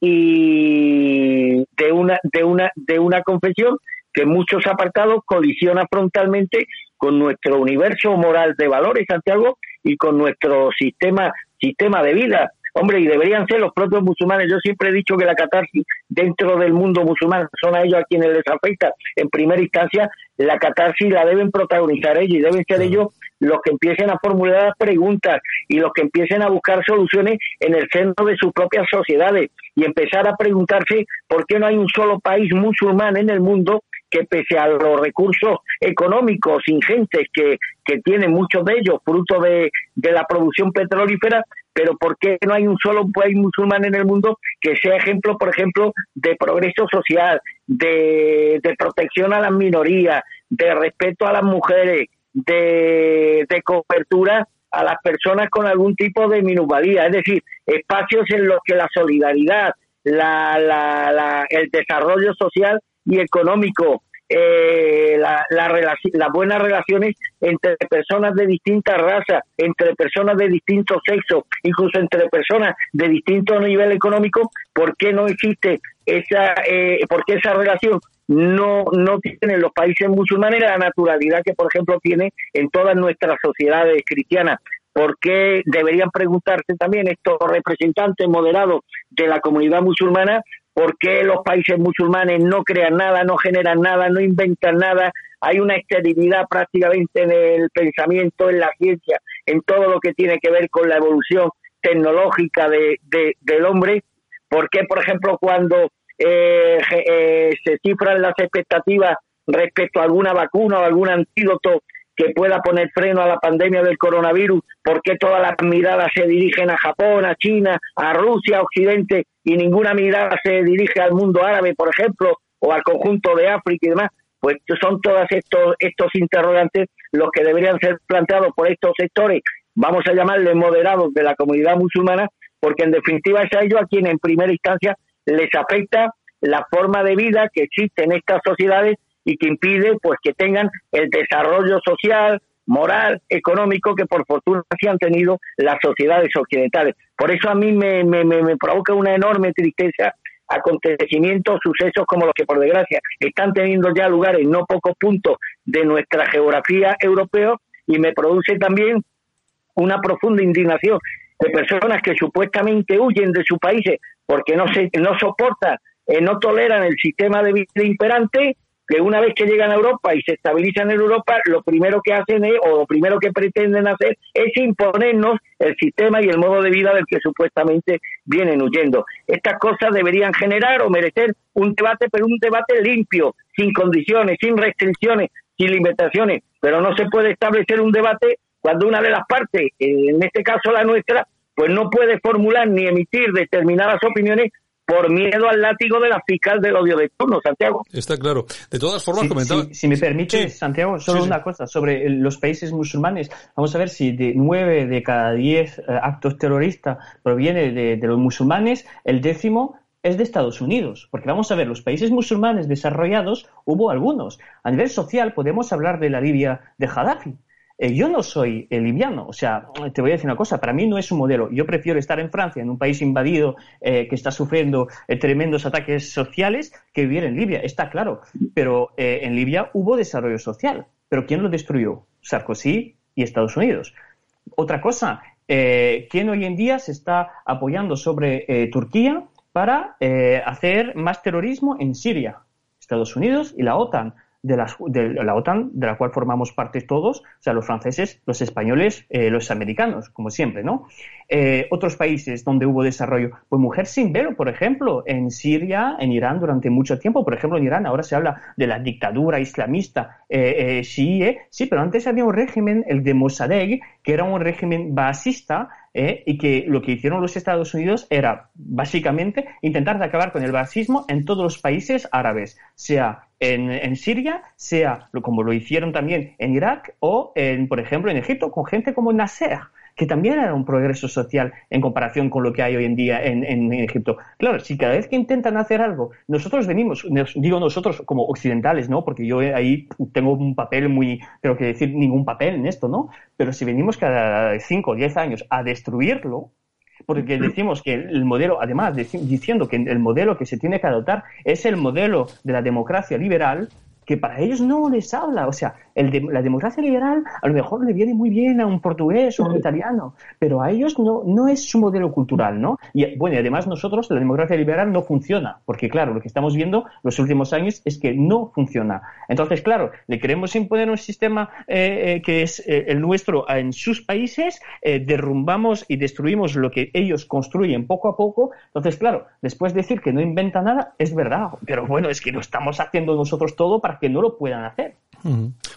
y de una de una de una confesión que en muchos apartados colisiona frontalmente con nuestro universo moral de valores, Santiago, y con nuestro sistema, sistema de vida. Hombre, y deberían ser los propios musulmanes. Yo siempre he dicho que la catarsis dentro del mundo musulmán son a ellos a quienes les afecta en primera instancia. La catarsis la deben protagonizar ellos y deben ser ellos los que empiecen a formular preguntas y los que empiecen a buscar soluciones en el centro de sus propias sociedades y empezar a preguntarse por qué no hay un solo país musulmán en el mundo que pese a los recursos económicos ingentes que, que tienen muchos de ellos, fruto de, la producción petrolífera, pero ¿por qué no hay un solo país musulmán en el mundo que sea ejemplo, por ejemplo, de progreso social, de, protección a las minorías, de respeto a las mujeres, de, de cobertura a las personas con algún tipo de minusvalía? Es decir, espacios en los que la solidaridad, la, la, la, el desarrollo social y económico, eh, la, las buenas relaciones entre personas de distintas razas, entre personas de distintos sexos, incluso entre personas de distinto nivel económico, ¿por qué no existe esa, eh, por qué esa relación no, no tiene los países musulmanes la naturalidad que, por ejemplo, tiene en todas nuestras sociedades cristianas? ¿Por qué deberían preguntarse también estos representantes moderados de la comunidad musulmana por qué los países musulmanes no crean nada, no generan nada, no inventan nada. Hay una esterilidad prácticamente en el pensamiento, en la ciencia, en todo lo que tiene que ver con la evolución tecnológica de, del hombre, ¿por qué, por ejemplo, cuando eh, eh, se cifran las expectativas respecto a alguna vacuna o algún antídoto que pueda poner freno a la pandemia del coronavirus, ¿por qué todas las miradas se dirigen a Japón, a China, a Rusia, a Occidente y ninguna mirada se dirige al mundo árabe, por ejemplo, o al conjunto de África y demás? Pues son todos estos, estos interrogantes los que deberían ser planteados por estos sectores, vamos a llamarles moderados de la comunidad musulmana, porque en definitiva es a ellos a quien en primera instancia les afecta la forma de vida que existe en estas sociedades y que impide pues que tengan el desarrollo social, moral, económico que por fortuna sí han tenido las sociedades occidentales. Por eso a mí me, me, me, provoca una enorme tristeza acontecimientos, sucesos como los que por desgracia están teniendo ya lugar en no pocos puntos de nuestra geografía europea y me produce también una profunda indignación de personas que supuestamente huyen de sus países porque no se no soportan, eh, no toleran el sistema de vida imperante que una vez que llegan a Europa y se estabilizan en Europa, lo primero que hacen o lo primero que pretenden hacer es imponernos el sistema y el modo de vida del que supuestamente vienen huyendo. Estas cosas deberían generar o merecer un debate, pero un debate limpio, sin condiciones, sin restricciones, sin limitaciones, pero no se puede establecer un debate cuando una de las partes, en este caso la nuestra, pues no puede formular ni emitir determinadas opiniones por miedo al látigo de la fiscal del odio de turno, Santiago. Está claro. De todas formas, comentaba... Si, me permite, Santiago, solo una cosa sobre los países musulmanes. Vamos a ver si de nueve de cada diez eh, actos terroristas proviene de, de los musulmanes, el décimo es de Estados Unidos, porque vamos a ver, los países musulmanes desarrollados hubo algunos. A nivel social podemos hablar de la Libia de Gaddafi, eh, yo no soy eh, libiano, o sea, te voy a decir una cosa, para mí no es un modelo. Yo prefiero estar en Francia, en un país invadido eh, que está sufriendo tremendos ataques sociales, que vivir en Libia, está claro. Pero en Libia hubo desarrollo social. ¿Pero quién lo destruyó? Sarkozy y Estados Unidos. Otra cosa, ¿quién hoy en día se está apoyando sobre Turquía para hacer más terrorismo en Siria? Estados Unidos y la OTAN de la, OTAN, de la cual formamos parte todos, o sea, los franceses, los españoles, eh, los americanos, como siempre, ¿no? Eh, otros países donde hubo desarrollo, pues mujer sin velo, por ejemplo, en Siria, en Irán durante mucho tiempo, por ejemplo, en Irán ahora se habla de la dictadura islamista eh, eh sí, sí, pero antes había un régimen, el de Mossadegh, que era un régimen basista, ¿eh? y que lo que hicieron los Estados Unidos era básicamente intentar acabar con el basismo en todos los países árabes, sea en, en, Siria, sea como lo hicieron también en Irak o, en, por ejemplo, en Egipto con gente como Nasser que también era un progreso social en comparación con lo que hay hoy en día en, Egipto. Claro, si cada vez que intentan hacer algo, nosotros venimos, digo nosotros como occidentales, ¿no? Porque yo ahí tengo un papel muy, creo que decir ningún papel en esto, ¿no? Pero si venimos cada 5 o 10 años a destruirlo, porque decimos que el modelo, además diciendo que el modelo que se tiene que adoptar es el modelo de la democracia liberal, que para ellos no les habla. O sea, el de, la democracia liberal a lo mejor le viene muy bien a un portugués o a un italiano, pero a ellos no, no es su modelo cultural, ¿no? Y bueno, y además nosotros, la democracia liberal no funciona, porque claro, lo que estamos viendo los últimos años es que no funciona. Entonces, claro, le queremos imponer un sistema eh, eh, que es eh, el nuestro en sus países, derrumbamos y destruimos lo que ellos construyen poco a poco. Entonces, claro, después decir que no inventa nada es verdad, pero bueno, es que lo estamos haciendo nosotros todo para que no lo puedan hacer.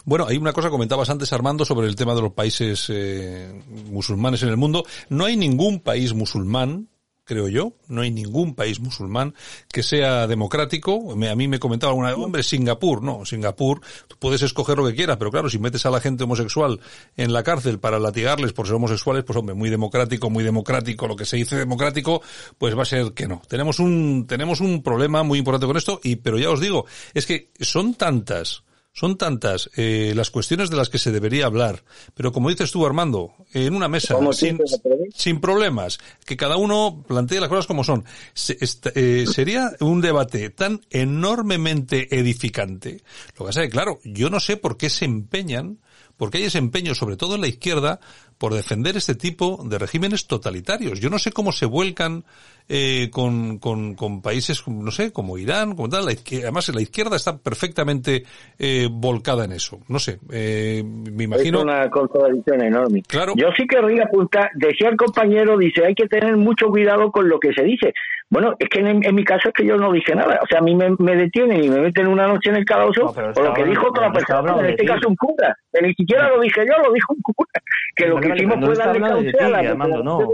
Bueno, hay una cosa comentabas antes, Armando, sobre el tema de los países eh, musulmanes en el mundo. No hay ningún país musulmán creo yo. No hay ningún país musulmán que sea democrático. A mí me comentaba alguna hombre, Singapur, no, Singapur, puedes escoger lo que quieras, pero claro, si metes a la gente homosexual en la cárcel para latigarles por ser homosexuales, pues hombre, muy democrático, muy democrático, lo que se dice democrático, pues va a ser que no. Tenemos un, tenemos un problema muy importante con esto, y, pero ya os digo, es que son tantas son tantas eh, las cuestiones de las que se debería hablar, pero como dices tú, Armando, en una mesa, sin, sin, problemas, que cada uno plantee las cosas como son, eh, sería un debate tan enormemente edificante. Lo que pasa es que, claro, yo no sé por qué se empeñan porque hay ese empeño, sobre todo en la izquierda, por defender este tipo de regímenes totalitarios. Yo no sé cómo se vuelcan eh, con, con, con, países, no sé, como Irán, como tal. La además, la izquierda está perfectamente eh, volcada en eso. No sé, eh, me imagino. Es una contradicción enorme. Claro. Yo sí querría apuntar, decía el compañero, dice, hay que tener mucho cuidado con lo que se dice. Bueno, es que en, mi caso es que yo no dije nada. O sea, a mí me, detienen y me meten una noche en el calabozo por lo que dijo otra persona, en este caso un cura. Que ni siquiera lo dije yo, lo dijo un cura. Que lo que hicimos fue darle causa a la no.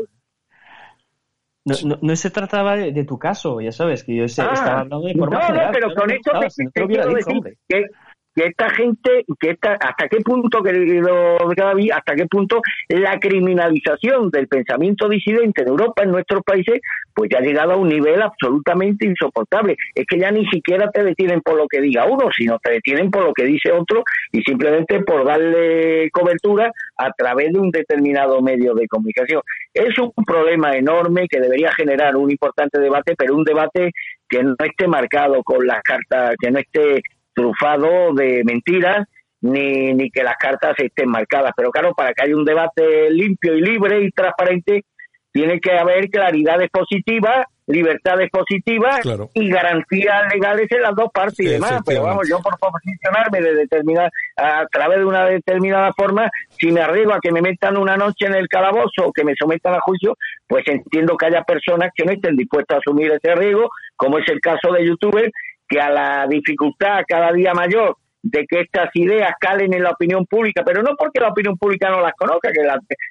No, no, se trataba de, tu caso, ya sabes, que yo sé, ah, estaba hablando de forma No, no, pero con esto te, te, quiero decir que, que esta gente, que esta, hasta qué punto, querido David, hasta qué punto la criminalización del pensamiento disidente en Europa, en nuestros países, pues ya ha llegado a un nivel absolutamente insoportable. Es que ya ni siquiera te detienen por lo que diga uno, sino te detienen por lo que dice otro y simplemente por darle cobertura a través de un determinado medio de comunicación. Es un problema enorme que debería generar un importante debate, pero un debate que no esté marcado con las cartas, que no esté trufado de mentiras ni, ni que las cartas estén marcadas. Pero claro, para que haya un debate limpio y libre y transparente, tiene que haber claridades positivas, libertades positivas y garantías legales en las dos partes y demás. Pero vamos, yo por posicionarme de determinar, a través de una determinada forma, si me arriesgo a que me metan una noche en el calabozo o que me sometan a juicio, pues entiendo que haya personas que no estén dispuestas a asumir ese riesgo, como es el caso de youtubers que a la dificultad cada día mayor de que estas ideas calen en la opinión pública, pero no porque la opinión pública no las conozca, que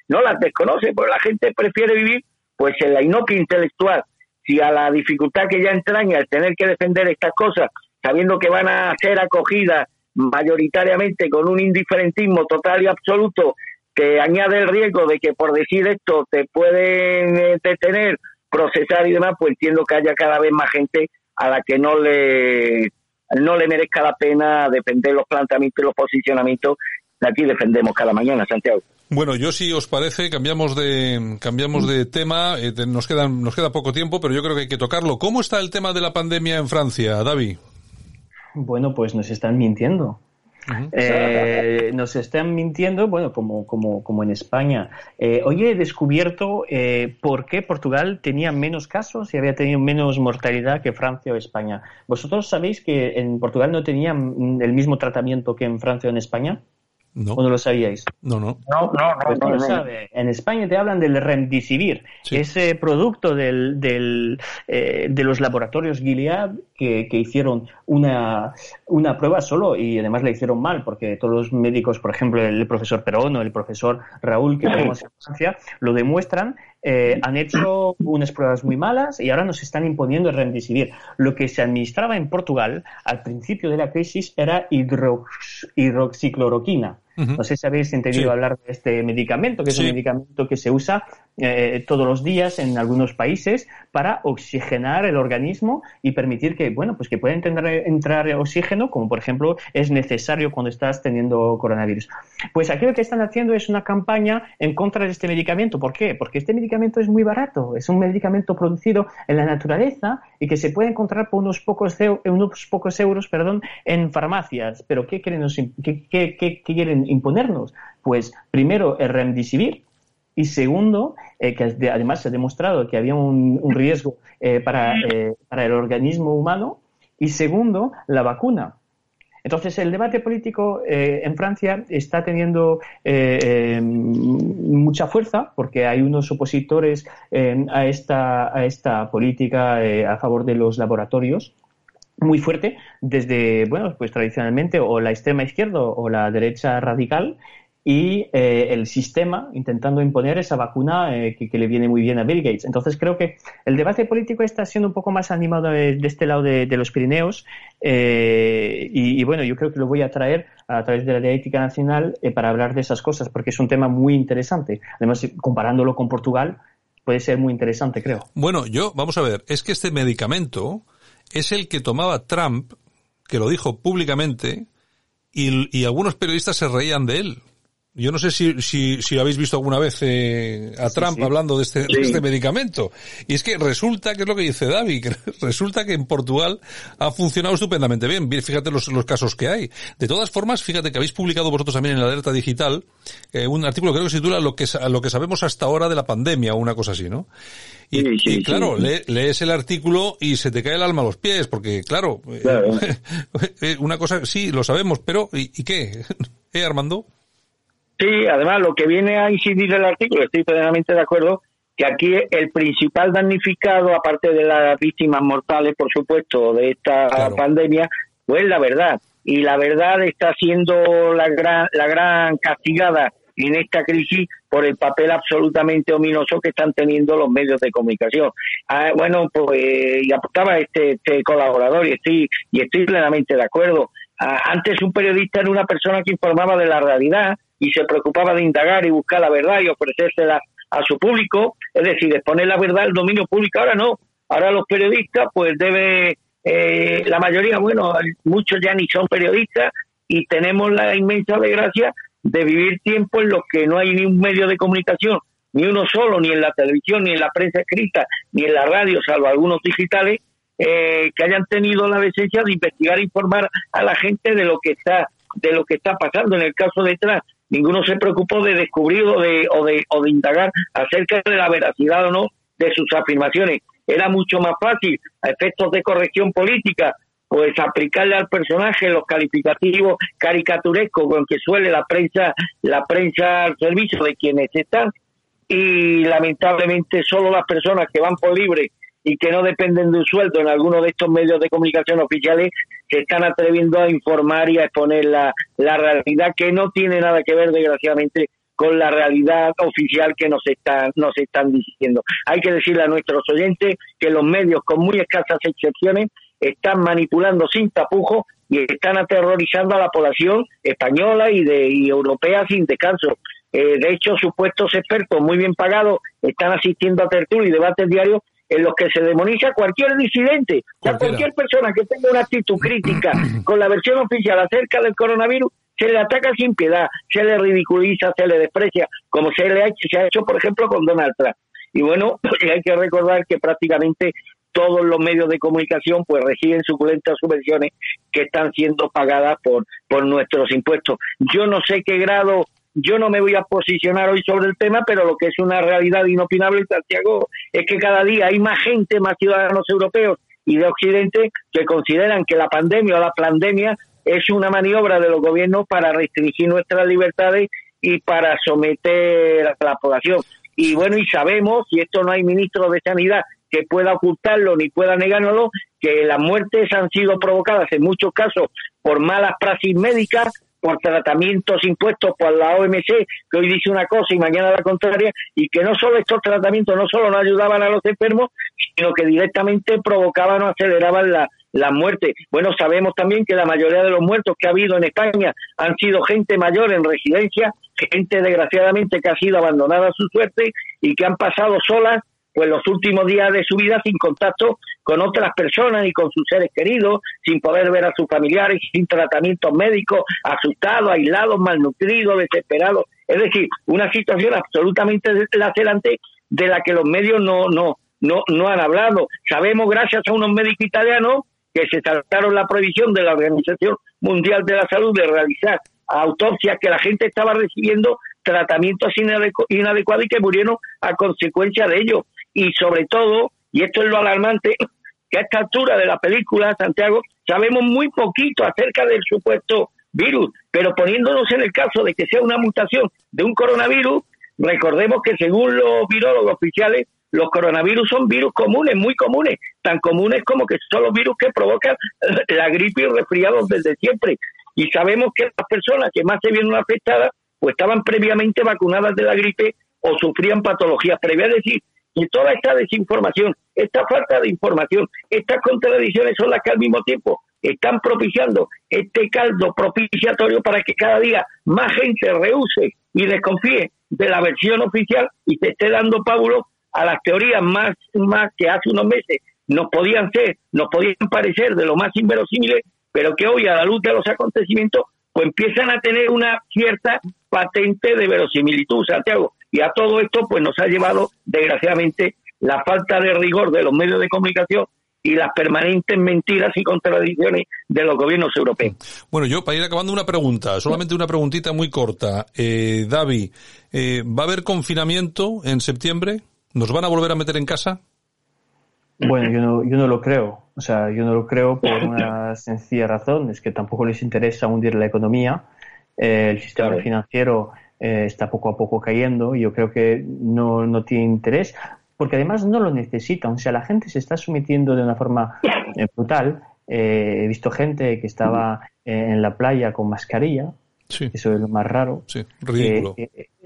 no las desconoce, porque la gente prefiere vivir pues en la inopia intelectual. Si a la dificultad que ya entraña el tener que defender estas cosas, sabiendo que van a ser acogidas mayoritariamente con un indiferentismo total y absoluto que añade el riesgo de que por decir esto te pueden eh, detener, procesar y demás, pues entiendo que haya cada vez más gente a la que no le no le merezca la pena defender los planteamientos y los posicionamientos que aquí defendemos cada mañana, Santiago. Bueno, yo si os parece, cambiamos de cambiamos de tema. Eh, nos queda nos queda poco tiempo, pero yo creo que hay que tocarlo. ¿Cómo está el tema de la pandemia en Francia, David? Bueno, pues nos están mintiendo. Eh, nos están mintiendo, bueno, como, como, como en España. Eh, hoy he descubierto eh, por qué Portugal tenía menos casos y había tenido menos mortalidad que Francia o España. ¿Vosotros sabéis que en Portugal no tenían el mismo tratamiento que en Francia o en España? No. ¿O no lo sabíais? No, no. No, no, pues no, lo sabe. En España te hablan del remdesivir, ese producto del, del, eh, de los laboratorios Gilead que, que, hicieron una, una prueba solo y además la hicieron mal, porque todos los médicos, por ejemplo, el profesor Perón o el profesor Raúl, que tenemos en Francia, lo demuestran eh, han hecho unas pruebas muy malas y ahora nos están imponiendo el remdesivir. Lo que se administraba en Portugal al principio de la crisis era hidroxicloroquina. No sé si habéis entendido hablar de este medicamento, que es un medicamento que se usa eh, todos los días en algunos países para oxigenar el organismo y permitir que, bueno, pues que pueda entrar, entrar oxígeno, como por ejemplo es necesario cuando estás teniendo coronavirus. Pues aquí lo que están haciendo es una campaña en contra de este medicamento. ¿Por qué? Porque este medicamento es muy barato, es un medicamento producido en la naturaleza y que se puede encontrar por unos pocos, unos pocos euros perdón, en farmacias. Pero ¿qué quieren, qué, qué, qué quieren imponernos? Pues primero el remdesivir y segundo, eh, que además se ha demostrado que había un, riesgo eh, para, eh, para el organismo humano y segundo, la vacuna. Entonces, el debate político en Francia está teniendo mucha fuerza porque hay unos opositores a, esta, a esta política a favor de los laboratorios muy fuerte desde, bueno, pues tradicionalmente o la extrema izquierda o la derecha radical y eh, el sistema intentando imponer esa vacuna eh, que, le viene muy bien a Bill Gates. Entonces creo que el debate político está siendo un poco más animado de, este lado de, los Pirineos eh, y, bueno, yo creo que lo voy a traer a través de la ley ética nacional para hablar de esas cosas porque es un tema muy interesante. Además, comparándolo con Portugal, puede ser muy interesante, creo. Bueno, yo, vamos a ver, es que este medicamento es el que tomaba Trump, que lo dijo públicamente, y, algunos periodistas se reían de él. Yo no sé si, si, si habéis visto alguna vez eh, a Trump hablando de este, de este medicamento. Y es que resulta, que es lo que dice David, que resulta que en Portugal ha funcionado estupendamente bien. Fíjate los, los casos que hay. De todas formas, fíjate que habéis publicado vosotros también en la alerta digital eh, un artículo que creo que se titula lo que, lo que sabemos hasta ahora de la pandemia o una cosa así, ¿no? Y, claro, lees el artículo y se te cae el alma a los pies, porque claro, eh, una cosa, sí, lo sabemos, pero ¿y, y qué? ¿Eh, Armando? Sí, además lo que viene a incidir el artículo, estoy plenamente de acuerdo, que aquí el principal damnificado, aparte de las víctimas mortales, por supuesto, de esta pandemia, pues la verdad. Y la verdad está siendo la gran, la gran castigada en esta crisis por el papel absolutamente ominoso que están teniendo los medios de comunicación. Ah, bueno, pues y aportaba este, este colaborador y estoy y estoy plenamente de acuerdo. Ah, antes un periodista era una persona que informaba de la realidad y se preocupaba de indagar y buscar la verdad y ofrecérsela a su público, es decir, exponer la verdad al dominio público. Ahora no, ahora los periodistas, pues debe, eh, la mayoría, bueno, muchos ya ni son periodistas y tenemos la inmensa desgracia de vivir tiempo en los que no hay ni un medio de comunicación, ni uno solo, ni en la televisión, ni en la prensa escrita, ni en la radio, salvo algunos digitales, eh, que hayan tenido la decencia de investigar e informar a la gente de lo que está de lo que está pasando. En el caso de Trump, ninguno se preocupó de descubrir o de, o de, o de indagar acerca de la veracidad o no de sus afirmaciones. Era mucho más fácil, a efectos de corrección política, pues aplicarle al personaje los calificativos caricaturescos con que suele la prensa, la prensa al servicio de quienes están y lamentablemente solo las personas que van por libre y que no dependen de un sueldo en alguno de estos medios de comunicación oficiales se están atreviendo a informar y a exponer la, la realidad que no tiene nada que ver, desgraciadamente, con la realidad oficial que nos están, nos están diciendo. Hay que decirle a nuestros oyentes que los medios, con muy escasas excepciones, están manipulando sin tapujo y están aterrorizando a la población española y, de, y europea sin descanso. Eh, de hecho, supuestos expertos muy bien pagados están asistiendo a tertulias y debates diarios en los que se demoniza cualquier disidente, o cualquier persona que tenga una actitud crítica con la versión oficial acerca del coronavirus, se le ataca sin piedad, se le ridiculiza, se le desprecia, como se le ha hecho, se ha hecho por ejemplo con Donald Trump. Y bueno, hay que recordar que prácticamente todos los medios de comunicación pues reciben suculentas subvenciones que están siendo pagadas por, por nuestros impuestos. Yo no sé qué grado yo no me voy a posicionar hoy sobre el tema, pero lo que es una realidad inopinable Santiago es que cada día hay más gente, más ciudadanos europeos y de Occidente que consideran que la pandemia o la pandemia es una maniobra de los gobiernos para restringir nuestras libertades y para someter a la población. Y bueno, y sabemos, y esto no hay ministro de Sanidad que pueda ocultarlo ni pueda negárnoslo, que las muertes han sido provocadas en muchos casos por malas praxis médicas, por tratamientos impuestos por la OMC, que hoy dice una cosa y mañana la contraria, y que no solo estos tratamientos no solo no ayudaban a los enfermos, sino que directamente provocaban o aceleraban la, la muerte. Bueno, sabemos también que la mayoría de los muertos que ha habido en España han sido gente mayor en residencia, gente desgraciadamente que ha sido abandonada a su suerte y que han pasado solas pues los últimos días de su vida sin contacto con otras personas y con sus seres queridos, sin poder ver a sus familiares, sin tratamientos médicos, asustados, aislados, malnutridos, desesperados. Es decir, una situación absolutamente lacerante de la que los medios no, no, no, no han hablado. Sabemos, gracias a unos médicos italianos, que se saltaron la prohibición de la Organización Mundial de la Salud de realizar autopsias que la gente estaba recibiendo tratamientos inadecuados y que murieron a consecuencia de ello y sobre todo, y esto es lo alarmante, que a esta altura de la película, Santiago, sabemos muy poquito acerca del supuesto virus, pero poniéndonos en el caso de que sea una mutación de un coronavirus, recordemos que según los virólogos oficiales, los coronavirus son virus comunes, muy comunes, tan comunes como que son los virus que provocan la gripe y resfriados desde siempre. Y sabemos que las personas que más se vieron afectadas, pues estaban previamente vacunadas de la gripe o sufrían patologías previas. Es decir, y toda esta desinformación, esta falta de información, estas contradicciones son las que al mismo tiempo están propiciando este caldo propiciatorio para que cada día más gente rehúse y desconfíe de la versión oficial y se esté dando pábulo a las teorías más, más que hace unos meses nos podían ser, nos podían parecer de lo más inverosímiles, pero que hoy a la luz de los acontecimientos pues empiezan a tener una cierta patente de verosimilitud, Santiago. Y a todo esto, pues nos ha llevado, desgraciadamente, la falta de rigor de los medios de comunicación y las permanentes mentiras y contradicciones de los gobiernos europeos. Bueno, yo para ir acabando una pregunta, solamente una preguntita muy corta. Eh, David, eh, ¿va a haber confinamiento en septiembre? ¿Nos van a volver a meter en casa? Bueno, yo no, yo no lo creo. O sea, yo no lo creo por una sencilla razón, es que tampoco les interesa hundir la economía. Eh, el sistema financiero eh, está poco a poco cayendo y yo creo que no, no tiene interés porque además no lo necesitan. O sea, la gente se está sometiendo de una forma eh, brutal. he visto gente que estaba en la playa con mascarilla. Eso es lo más raro. Sí, ridículo.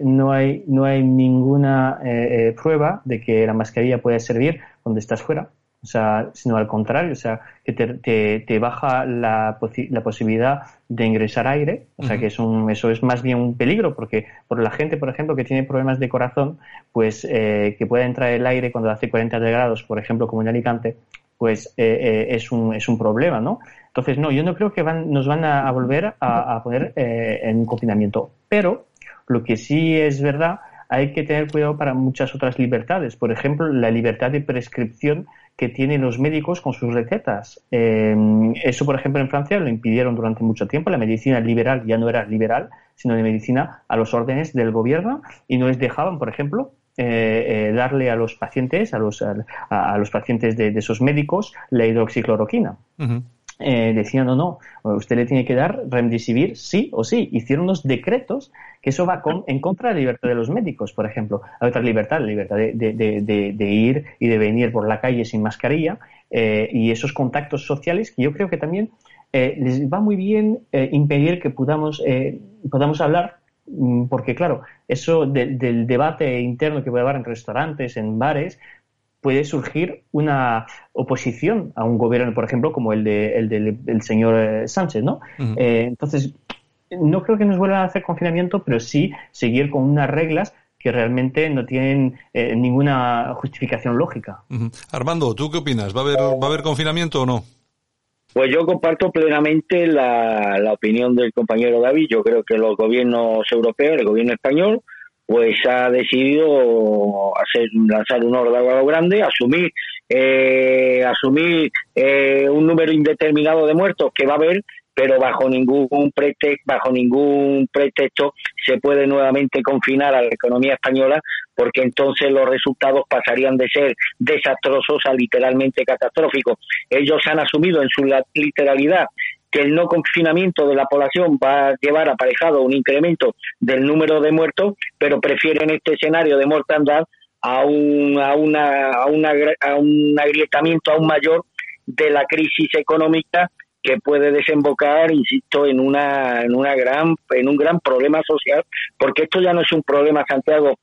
no, hay, no hay ninguna prueba de que la mascarilla pueda servir cuando estás fuera, o sea, sino al contrario, o sea, que te, te, baja la, la, posibilidad de ingresar aire, o sea, que es un, eso es más bien un peligro, porque por la gente, por ejemplo, que tiene problemas de corazón, pues eh, que pueda entrar el aire cuando hace 40 grados, por ejemplo, como en Alicante, pues eh, eh, es, un, es un problema, ¿no? Entonces, no, yo no creo que van, nos van a, volver a, a poner en confinamiento, pero lo que sí es verdad hay que tener cuidado para muchas otras libertades. Por ejemplo, la libertad de prescripción que tienen los médicos con sus recetas. Em, eso, por ejemplo, en Francia lo impidieron durante mucho tiempo. La medicina liberal ya no era liberal, sino de medicina a los órdenes del gobierno y no les dejaban, por ejemplo, eh, eh, darle a los pacientes, a los, a, los pacientes de, esos médicos, la hidroxicloroquina eh, decían, no, no, usted le tiene que dar remdesivir sí o sí. Hicieron unos decretos que eso va con, en contra de la libertad de los médicos, por ejemplo. Hay otra libertad, la libertad de, ir y de venir por la calle sin mascarilla eh, y esos contactos sociales que yo creo que también eh, les va muy bien eh, impedir que podamos, eh, podamos hablar mm, porque claro, eso del debate interno que puede haber en restaurantes, en bares, puede surgir una oposición a un gobierno, por ejemplo, como el, de, el del señor eh, Sánchez, ¿no? Eh, entonces, no creo que nos vuelvan a hacer confinamiento, pero sí seguir con unas reglas que realmente no tienen eh, ninguna justificación lógica. Armando, ¿tú qué opinas? ¿Va a haber, va a haber confinamiento o no? Pues yo comparto plenamente la, la opinión del compañero David. Yo creo que los gobiernos europeos, el gobierno español, pues ha decidido hacer lanzar un órdago grande, asumir eh, asumir eh, un número indeterminado de muertos que va a haber, pero bajo ningún pretexto, bajo ningún pretexto se puede nuevamente confinar a la economía española, porque entonces los resultados pasarían de ser desastrosos a literalmente catastróficos. Ellos han asumido en su literalidad que el no confinamiento de la población va a llevar aparejado un incremento del número de muertos, pero prefieren este escenario de mortandad a un, a una, a, una, a un agrietamiento aún mayor de la crisis económica que puede desembocar, insisto, en una, en una gran, en un gran problema social, porque esto ya no es un problema, Santiago,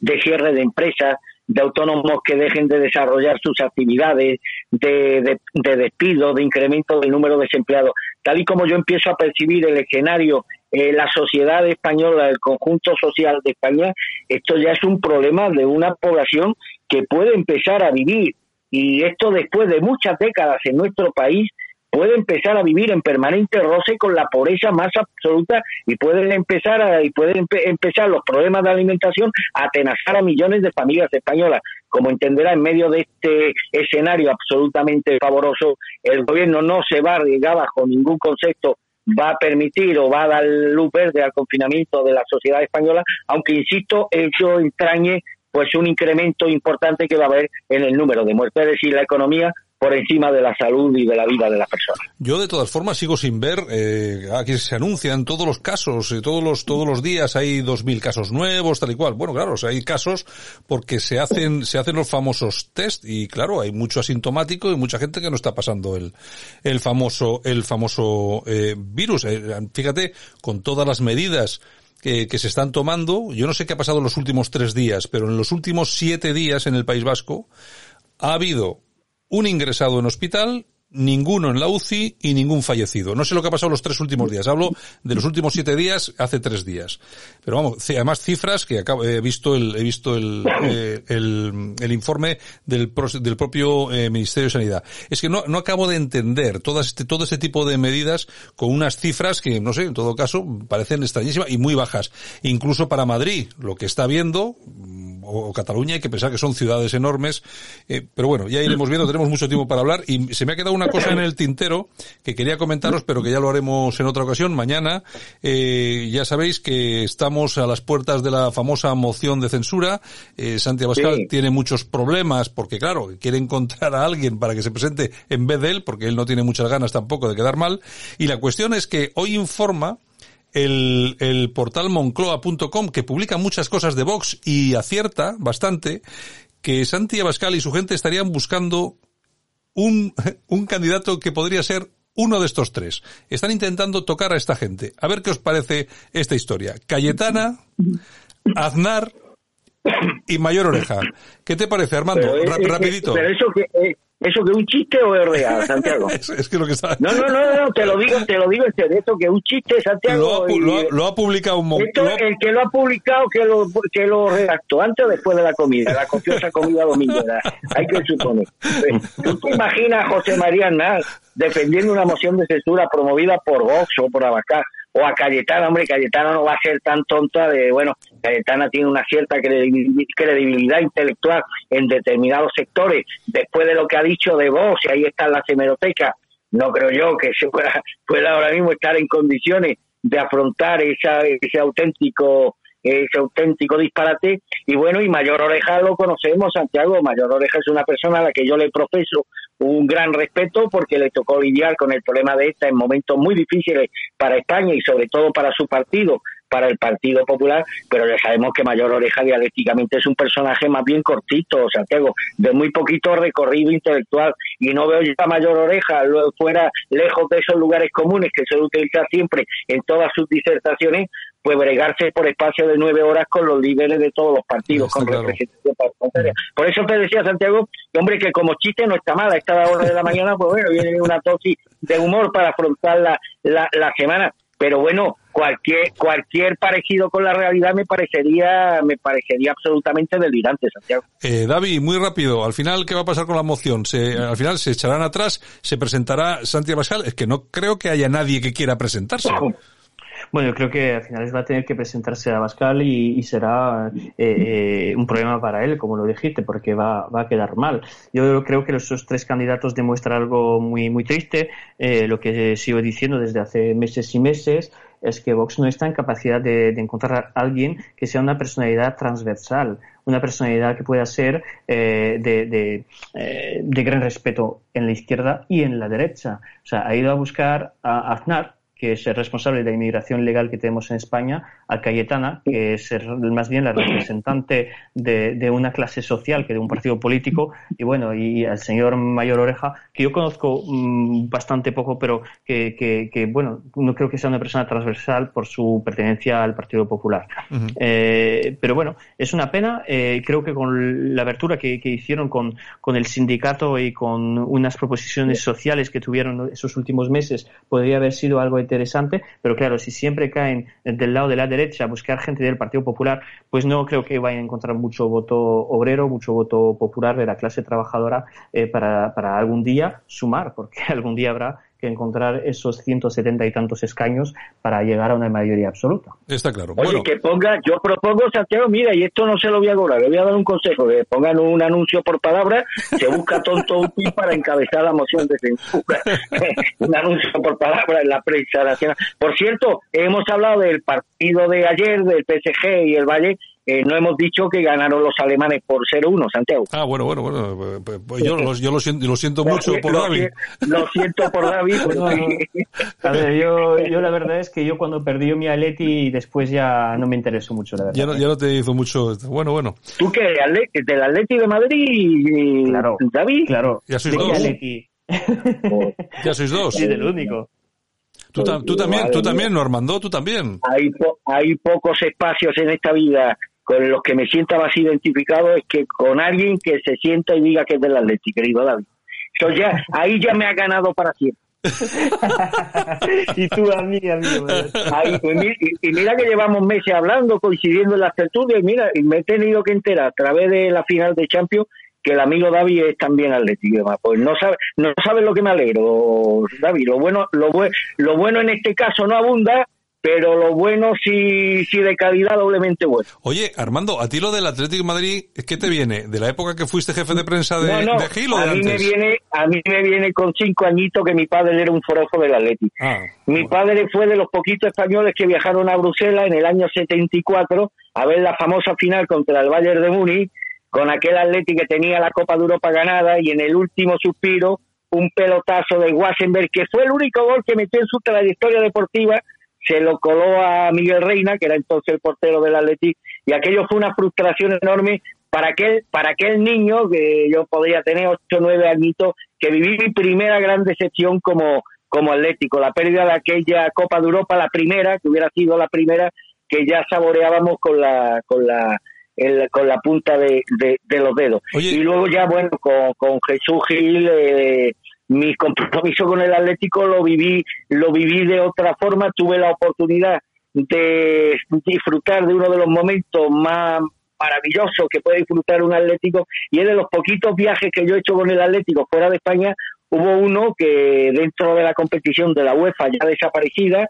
de cierre de empresas, de autónomos que dejen de desarrollar sus actividades, de, de, despido, de incremento del número de desempleados. Tal y como yo empiezo a percibir el escenario, eh, la sociedad española, el conjunto social de España, esto ya es un problema de una población que puede empezar a vivir. Y esto después de muchas décadas en nuestro país puede empezar a vivir en permanente roce con la pobreza más absoluta y pueden empezar a, y pueden empezar los problemas de alimentación a atenazar a millones de familias españolas. Como entenderá, en medio de este escenario absolutamente favoroso, el gobierno no se va a arriesgar bajo ningún concepto va a permitir o va a dar luz verde al confinamiento de la sociedad española, aunque insisto, ello entrañe pues un incremento importante que va a haber en el número de muertes, es decir, la economía por encima de la salud y de la vida de las personas. Yo de todas formas sigo sin ver, eh, aquí se anuncian todos los casos, eh, todos los todos los días hay dos mil casos nuevos, tal y cual. Bueno, claro, hay casos porque se hacen se hacen los famosos test y claro, hay mucho asintomático y mucha gente que no está pasando el el famoso el famoso eh, virus. Eh, fíjate, con todas las medidas que, que, se están tomando. Yo no sé qué ha pasado en los últimos tres días, pero en los últimos siete días en el País Vasco ha habido un ingresado en hospital ninguno en la UCI y ningún fallecido. No sé lo que ha pasado los tres últimos días. Hablo de los últimos siete días, hace tres días. Pero vamos, además cifras que acabo, he visto el, he visto el, eh, el, el, informe del, del propio eh, Ministerio de Sanidad. Es que no, no acabo de entender todo este, todo este tipo de medidas con unas cifras que, no sé, en todo caso, parecen extrañísimas y muy bajas. Incluso para Madrid, lo que está viendo, o, Cataluña, hay que pensar que son ciudades enormes. Eh, pero bueno, ya iremos viendo, tenemos mucho tiempo para hablar y se me ha quedado una cosa en el tintero que quería comentaros, pero que ya lo haremos en otra ocasión. Mañana, eh, ya sabéis que estamos a las puertas de la famosa moción de censura. Eh, Santiago Pascal tiene muchos problemas porque, claro, quiere encontrar a alguien para que se presente en vez de él, porque él no tiene muchas ganas tampoco de quedar mal. Y la cuestión es que hoy informa el, el portal moncloa.com, que publica muchas cosas de Vox y acierta bastante, que Santi Abascal y su gente estarían buscando un, un candidato que podría ser uno de estos tres. Están intentando tocar a esta gente. A ver qué os parece esta historia. Cayetana, Aznar y Mayor Oreja. ¿Qué te parece, Armando? rapidito. Pero eso que, eh, ¿Eso que es un chiste o es real, Santiago? es, que lo que está... No, no, no, no, te lo digo, te lo digo en serio, esto que es un chiste, Santiago. Lo ha, publicado un montón. El que lo ha publicado, que lo, que lo redactó antes o después de la comida, la copiosa comida dominguera, hay que suponer. ¿Tú te imaginas a José María Arnal defendiendo una moción de censura promovida por Vox o por Abacá o a Cayetana, hombre, Cayetana no va a ser tan tonta de, bueno, Cayetana tiene una cierta credibilidad intelectual en determinados sectores, después de lo que ha dicho de vos, y ahí está la hemeroteca, no creo yo que se pueda, pueda ahora mismo estar en condiciones de afrontar esa, ese auténtico ese auténtico disparate. Y bueno, y Mayor Oreja lo conocemos, Santiago. Mayor Oreja es una persona a la que yo le profeso un gran respeto porque le tocó lidiar con el problema de esta en momentos muy difíciles para España y sobre todo para su partido, para el Partido Popular, pero ya sabemos que Mayor Oreja dialécticamente es un personaje más bien cortito, Santiago, de muy poquito recorrido intelectual y no veo ya a Mayor Oreja fuera lejos de esos lugares comunes que se utiliza siempre en todas sus disertaciones, pues bregarse por espacio de nueve horas con los líderes de todos los partidos, con representación Por eso te decía, Santiago, que hombre, que como chiste no está mal, a esta hora de la mañana, pues bueno, viene una dosis de humor para afrontar la, la, la semana. Pero bueno, cualquier cualquier parecido con la realidad me parecería me parecería absolutamente delirante, Santiago. Eh, David, muy rápido, al final qué va a pasar con la moción? Se, al final se echarán atrás, se presentará Santiago Pascal, es que no creo que haya nadie que quiera presentarse. Bueno, yo creo que al final va a tener que presentarse a Bascal y, será eh, eh, un problema para él, como lo dijiste, porque va, va, a quedar mal. Yo creo que esos tres candidatos demuestran algo muy, muy triste. Eh, lo que sigo diciendo desde hace meses y meses es que Vox no está en capacidad de, encontrar a alguien que sea una personalidad transversal, una personalidad que pueda ser de, de, de, gran respeto en la izquierda y en la derecha. O sea, ha ido a buscar a Aznar, que es el responsable de la inmigración legal que tenemos en España, a Cayetana, que es más bien la representante de, una clase social que de un partido político, y bueno, y al señor Mayor Oreja, que yo conozco mm, bastante poco, pero que, bueno, no creo que sea una persona transversal por su pertenencia al Partido Popular. Eh, pero bueno, es una pena, eh, creo que con la abertura que, hicieron con, con el sindicato y con unas proposiciones sociales que tuvieron esos últimos meses, podría haber sido algo interesante, pero claro, si siempre caen del lado de la derecha a buscar gente del Partido Popular, pues no creo que vayan a encontrar mucho voto obrero, mucho voto popular de la clase trabajadora eh, para, para algún día sumar, porque algún día habrá que encontrar esos 170 y tantos escaños para llegar a una mayoría absoluta. Está claro. Oye, que ponga, yo propongo, Santiago, mira, y esto no se lo voy a cobrar, le voy a dar un consejo, que pongan un anuncio por palabra, se busca tonto útil para encabezar la moción de censura. un anuncio por palabra en la prensa nacional. Por cierto, hemos hablado del partido de ayer, del PSG y el Valle, eh, no hemos dicho que ganaron los alemanes por 0-1, Santiago. Ah, bueno, bueno, bueno. Pues, pues, pues yo, yo lo, siento, lo siento mucho por David. Lo siento por David. a ver, yo, yo la verdad es que yo cuando perdí mi Atleti después ya no me interesó mucho, la verdad. Ya no, ya no te hizo mucho. Bueno, bueno. ¿Tú qué? ¿Del Atleti de Madrid, claro, David? Claro. Ya sois dos. ya sois dos. Sí, del único. Tú, tú también, tú también, Normando, tú también. Hay, hay pocos espacios en esta vida con los que me sienta más identificado es que con alguien que se sienta y diga que es del Atlético, querido David. Eso ya, ahí ya me ha ganado para siempre. y tú a mí, amigo. Ahí, pues, y, y mira que llevamos meses hablando, coincidiendo en las tertulias, y mira, y me he tenido que enterar a través de la final de Champions que el amigo David es también atlético. Pues no sabe, no sabe lo que me alegro, David. Lo bueno, lo, bue- lo bueno en este caso no abunda, pero lo bueno sí, sí de calidad doblemente bueno. Oye, Armando, a ti lo del Atlético de Madrid, ¿qué te viene? ¿De la época que fuiste jefe de prensa de, no, no, de Gil o de a mí me viene, a mí me viene con cinco añitos que mi padre era un forofo del Atlético. Ah, Mi padre fue de los poquitos españoles que viajaron a Bruselas en el año 74 a ver la famosa final contra el Bayern de Múnich, con aquel Atlético que tenía la Copa de Europa ganada y en el último suspiro un pelotazo de Wassenberg, que fue el único gol que metió en su trayectoria deportiva, se lo coló a Miguel Reina, que era entonces el portero del Atlético, y aquello fue una frustración enorme para aquel, para aquel niño, que yo podría tener 8 o 9 añitos, que viví mi primera gran decepción como, como Atlético, la pérdida de aquella Copa de Europa, la primera, que hubiera sido la primera, que ya saboreábamos con la, con la, el- con la punta de, de- de los dedos. Y luego ya, bueno, con, con Jesús Gil, eh, mi compromiso con el Atlético lo viví, lo viví de otra forma, tuve la oportunidad de disfrutar de uno de los momentos más maravillosos que puede disfrutar un Atlético y es de los poquitos viajes que yo he hecho con el Atlético fuera de España, hubo uno que dentro de la competición de la UEFA ya desaparecida,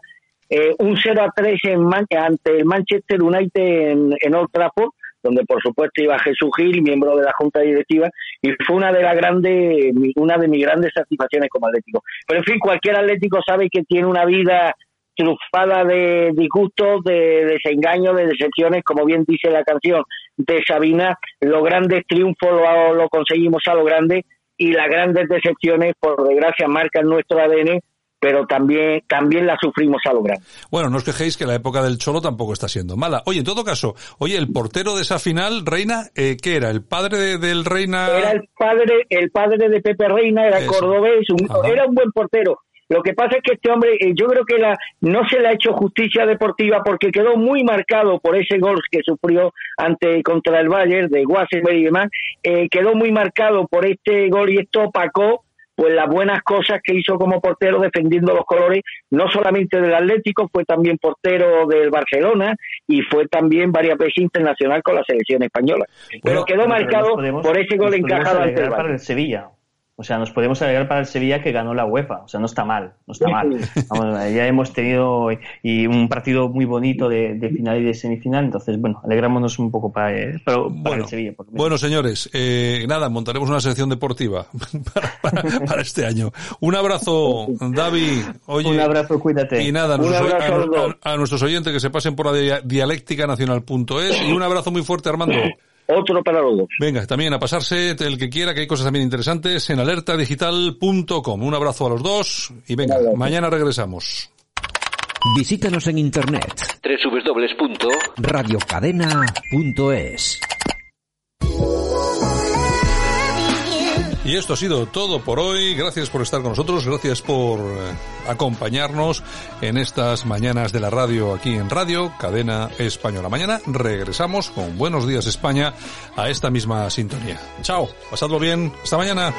eh, un 0 a 3 en ante el Manchester United en, en Old Trafford, donde por supuesto iba Jesús Gil, miembro de la junta directiva, y fue una de las grandes, una de mis grandes satisfacciones como atlético. Pero en fin, cualquier atlético sabe que tiene una vida trufada de disgustos, de desengaños, de decepciones, como bien dice la canción de Sabina, los grandes triunfos lo conseguimos a lo grande y las grandes decepciones, por desgracia, marcan nuestro ADN, pero también, también las sufrimos a lo grande. Bueno, no os quejéis que la época del Cholo tampoco está siendo mala. Oye, en todo caso, oye, el portero de esa final, Reina, eh, ¿qué era? ¿El padre de- del Reina? Era el padre, el padre de Pepe Reina, era Eso. cordobés, un- era un buen portero. Lo que pasa es que este hombre, eh, yo creo que la, no se le ha hecho justicia deportiva porque quedó muy marcado por ese gol que sufrió ante contra el Bayern de Wassenberg y demás. eh, quedó muy marcado por este gol y esto opacó pues las buenas cosas que hizo como portero defendiendo los colores, no solamente del Atlético, fue también portero del Barcelona y fue también varias veces internacional con la selección española. Pero quedó marcado podemos- por ese gol encajado ante para el Sevilla. O sea, nos podemos alegrar para el Sevilla que ganó la UEFA. O sea, no está mal, no está mal. Vamos, ya hemos tenido y un partido muy bonito de, de final y de semifinal. Entonces, bueno, alegrámonos un poco para, eh, para el Sevilla. por. Bueno, señores, eh, nada, montaremos una sección deportiva para, para- para este año. Un abrazo, David. Oye, un abrazo, cuídate. Y nada, a Un nuestros, abrazo a a- nuestros oyentes que se pasen por la dia- dialécticanacional.es y un abrazo muy fuerte, Armando. Otro para los dos. Venga, también a pasarse el que quiera, que hay cosas también interesantes en alertadigital.com. Un abrazo a los dos y venga, mañana regresamos. Visítanos en internet radiocadena.es. Y esto ha sido todo por hoy. Gracias por estar con nosotros. Gracias por eh, acompañarnos en estas mañanas de la radio aquí en Radio Cadena Española. Mañana regresamos con Buenos Días España a esta misma sintonía. Chao. Pasadlo bien. Hasta mañana.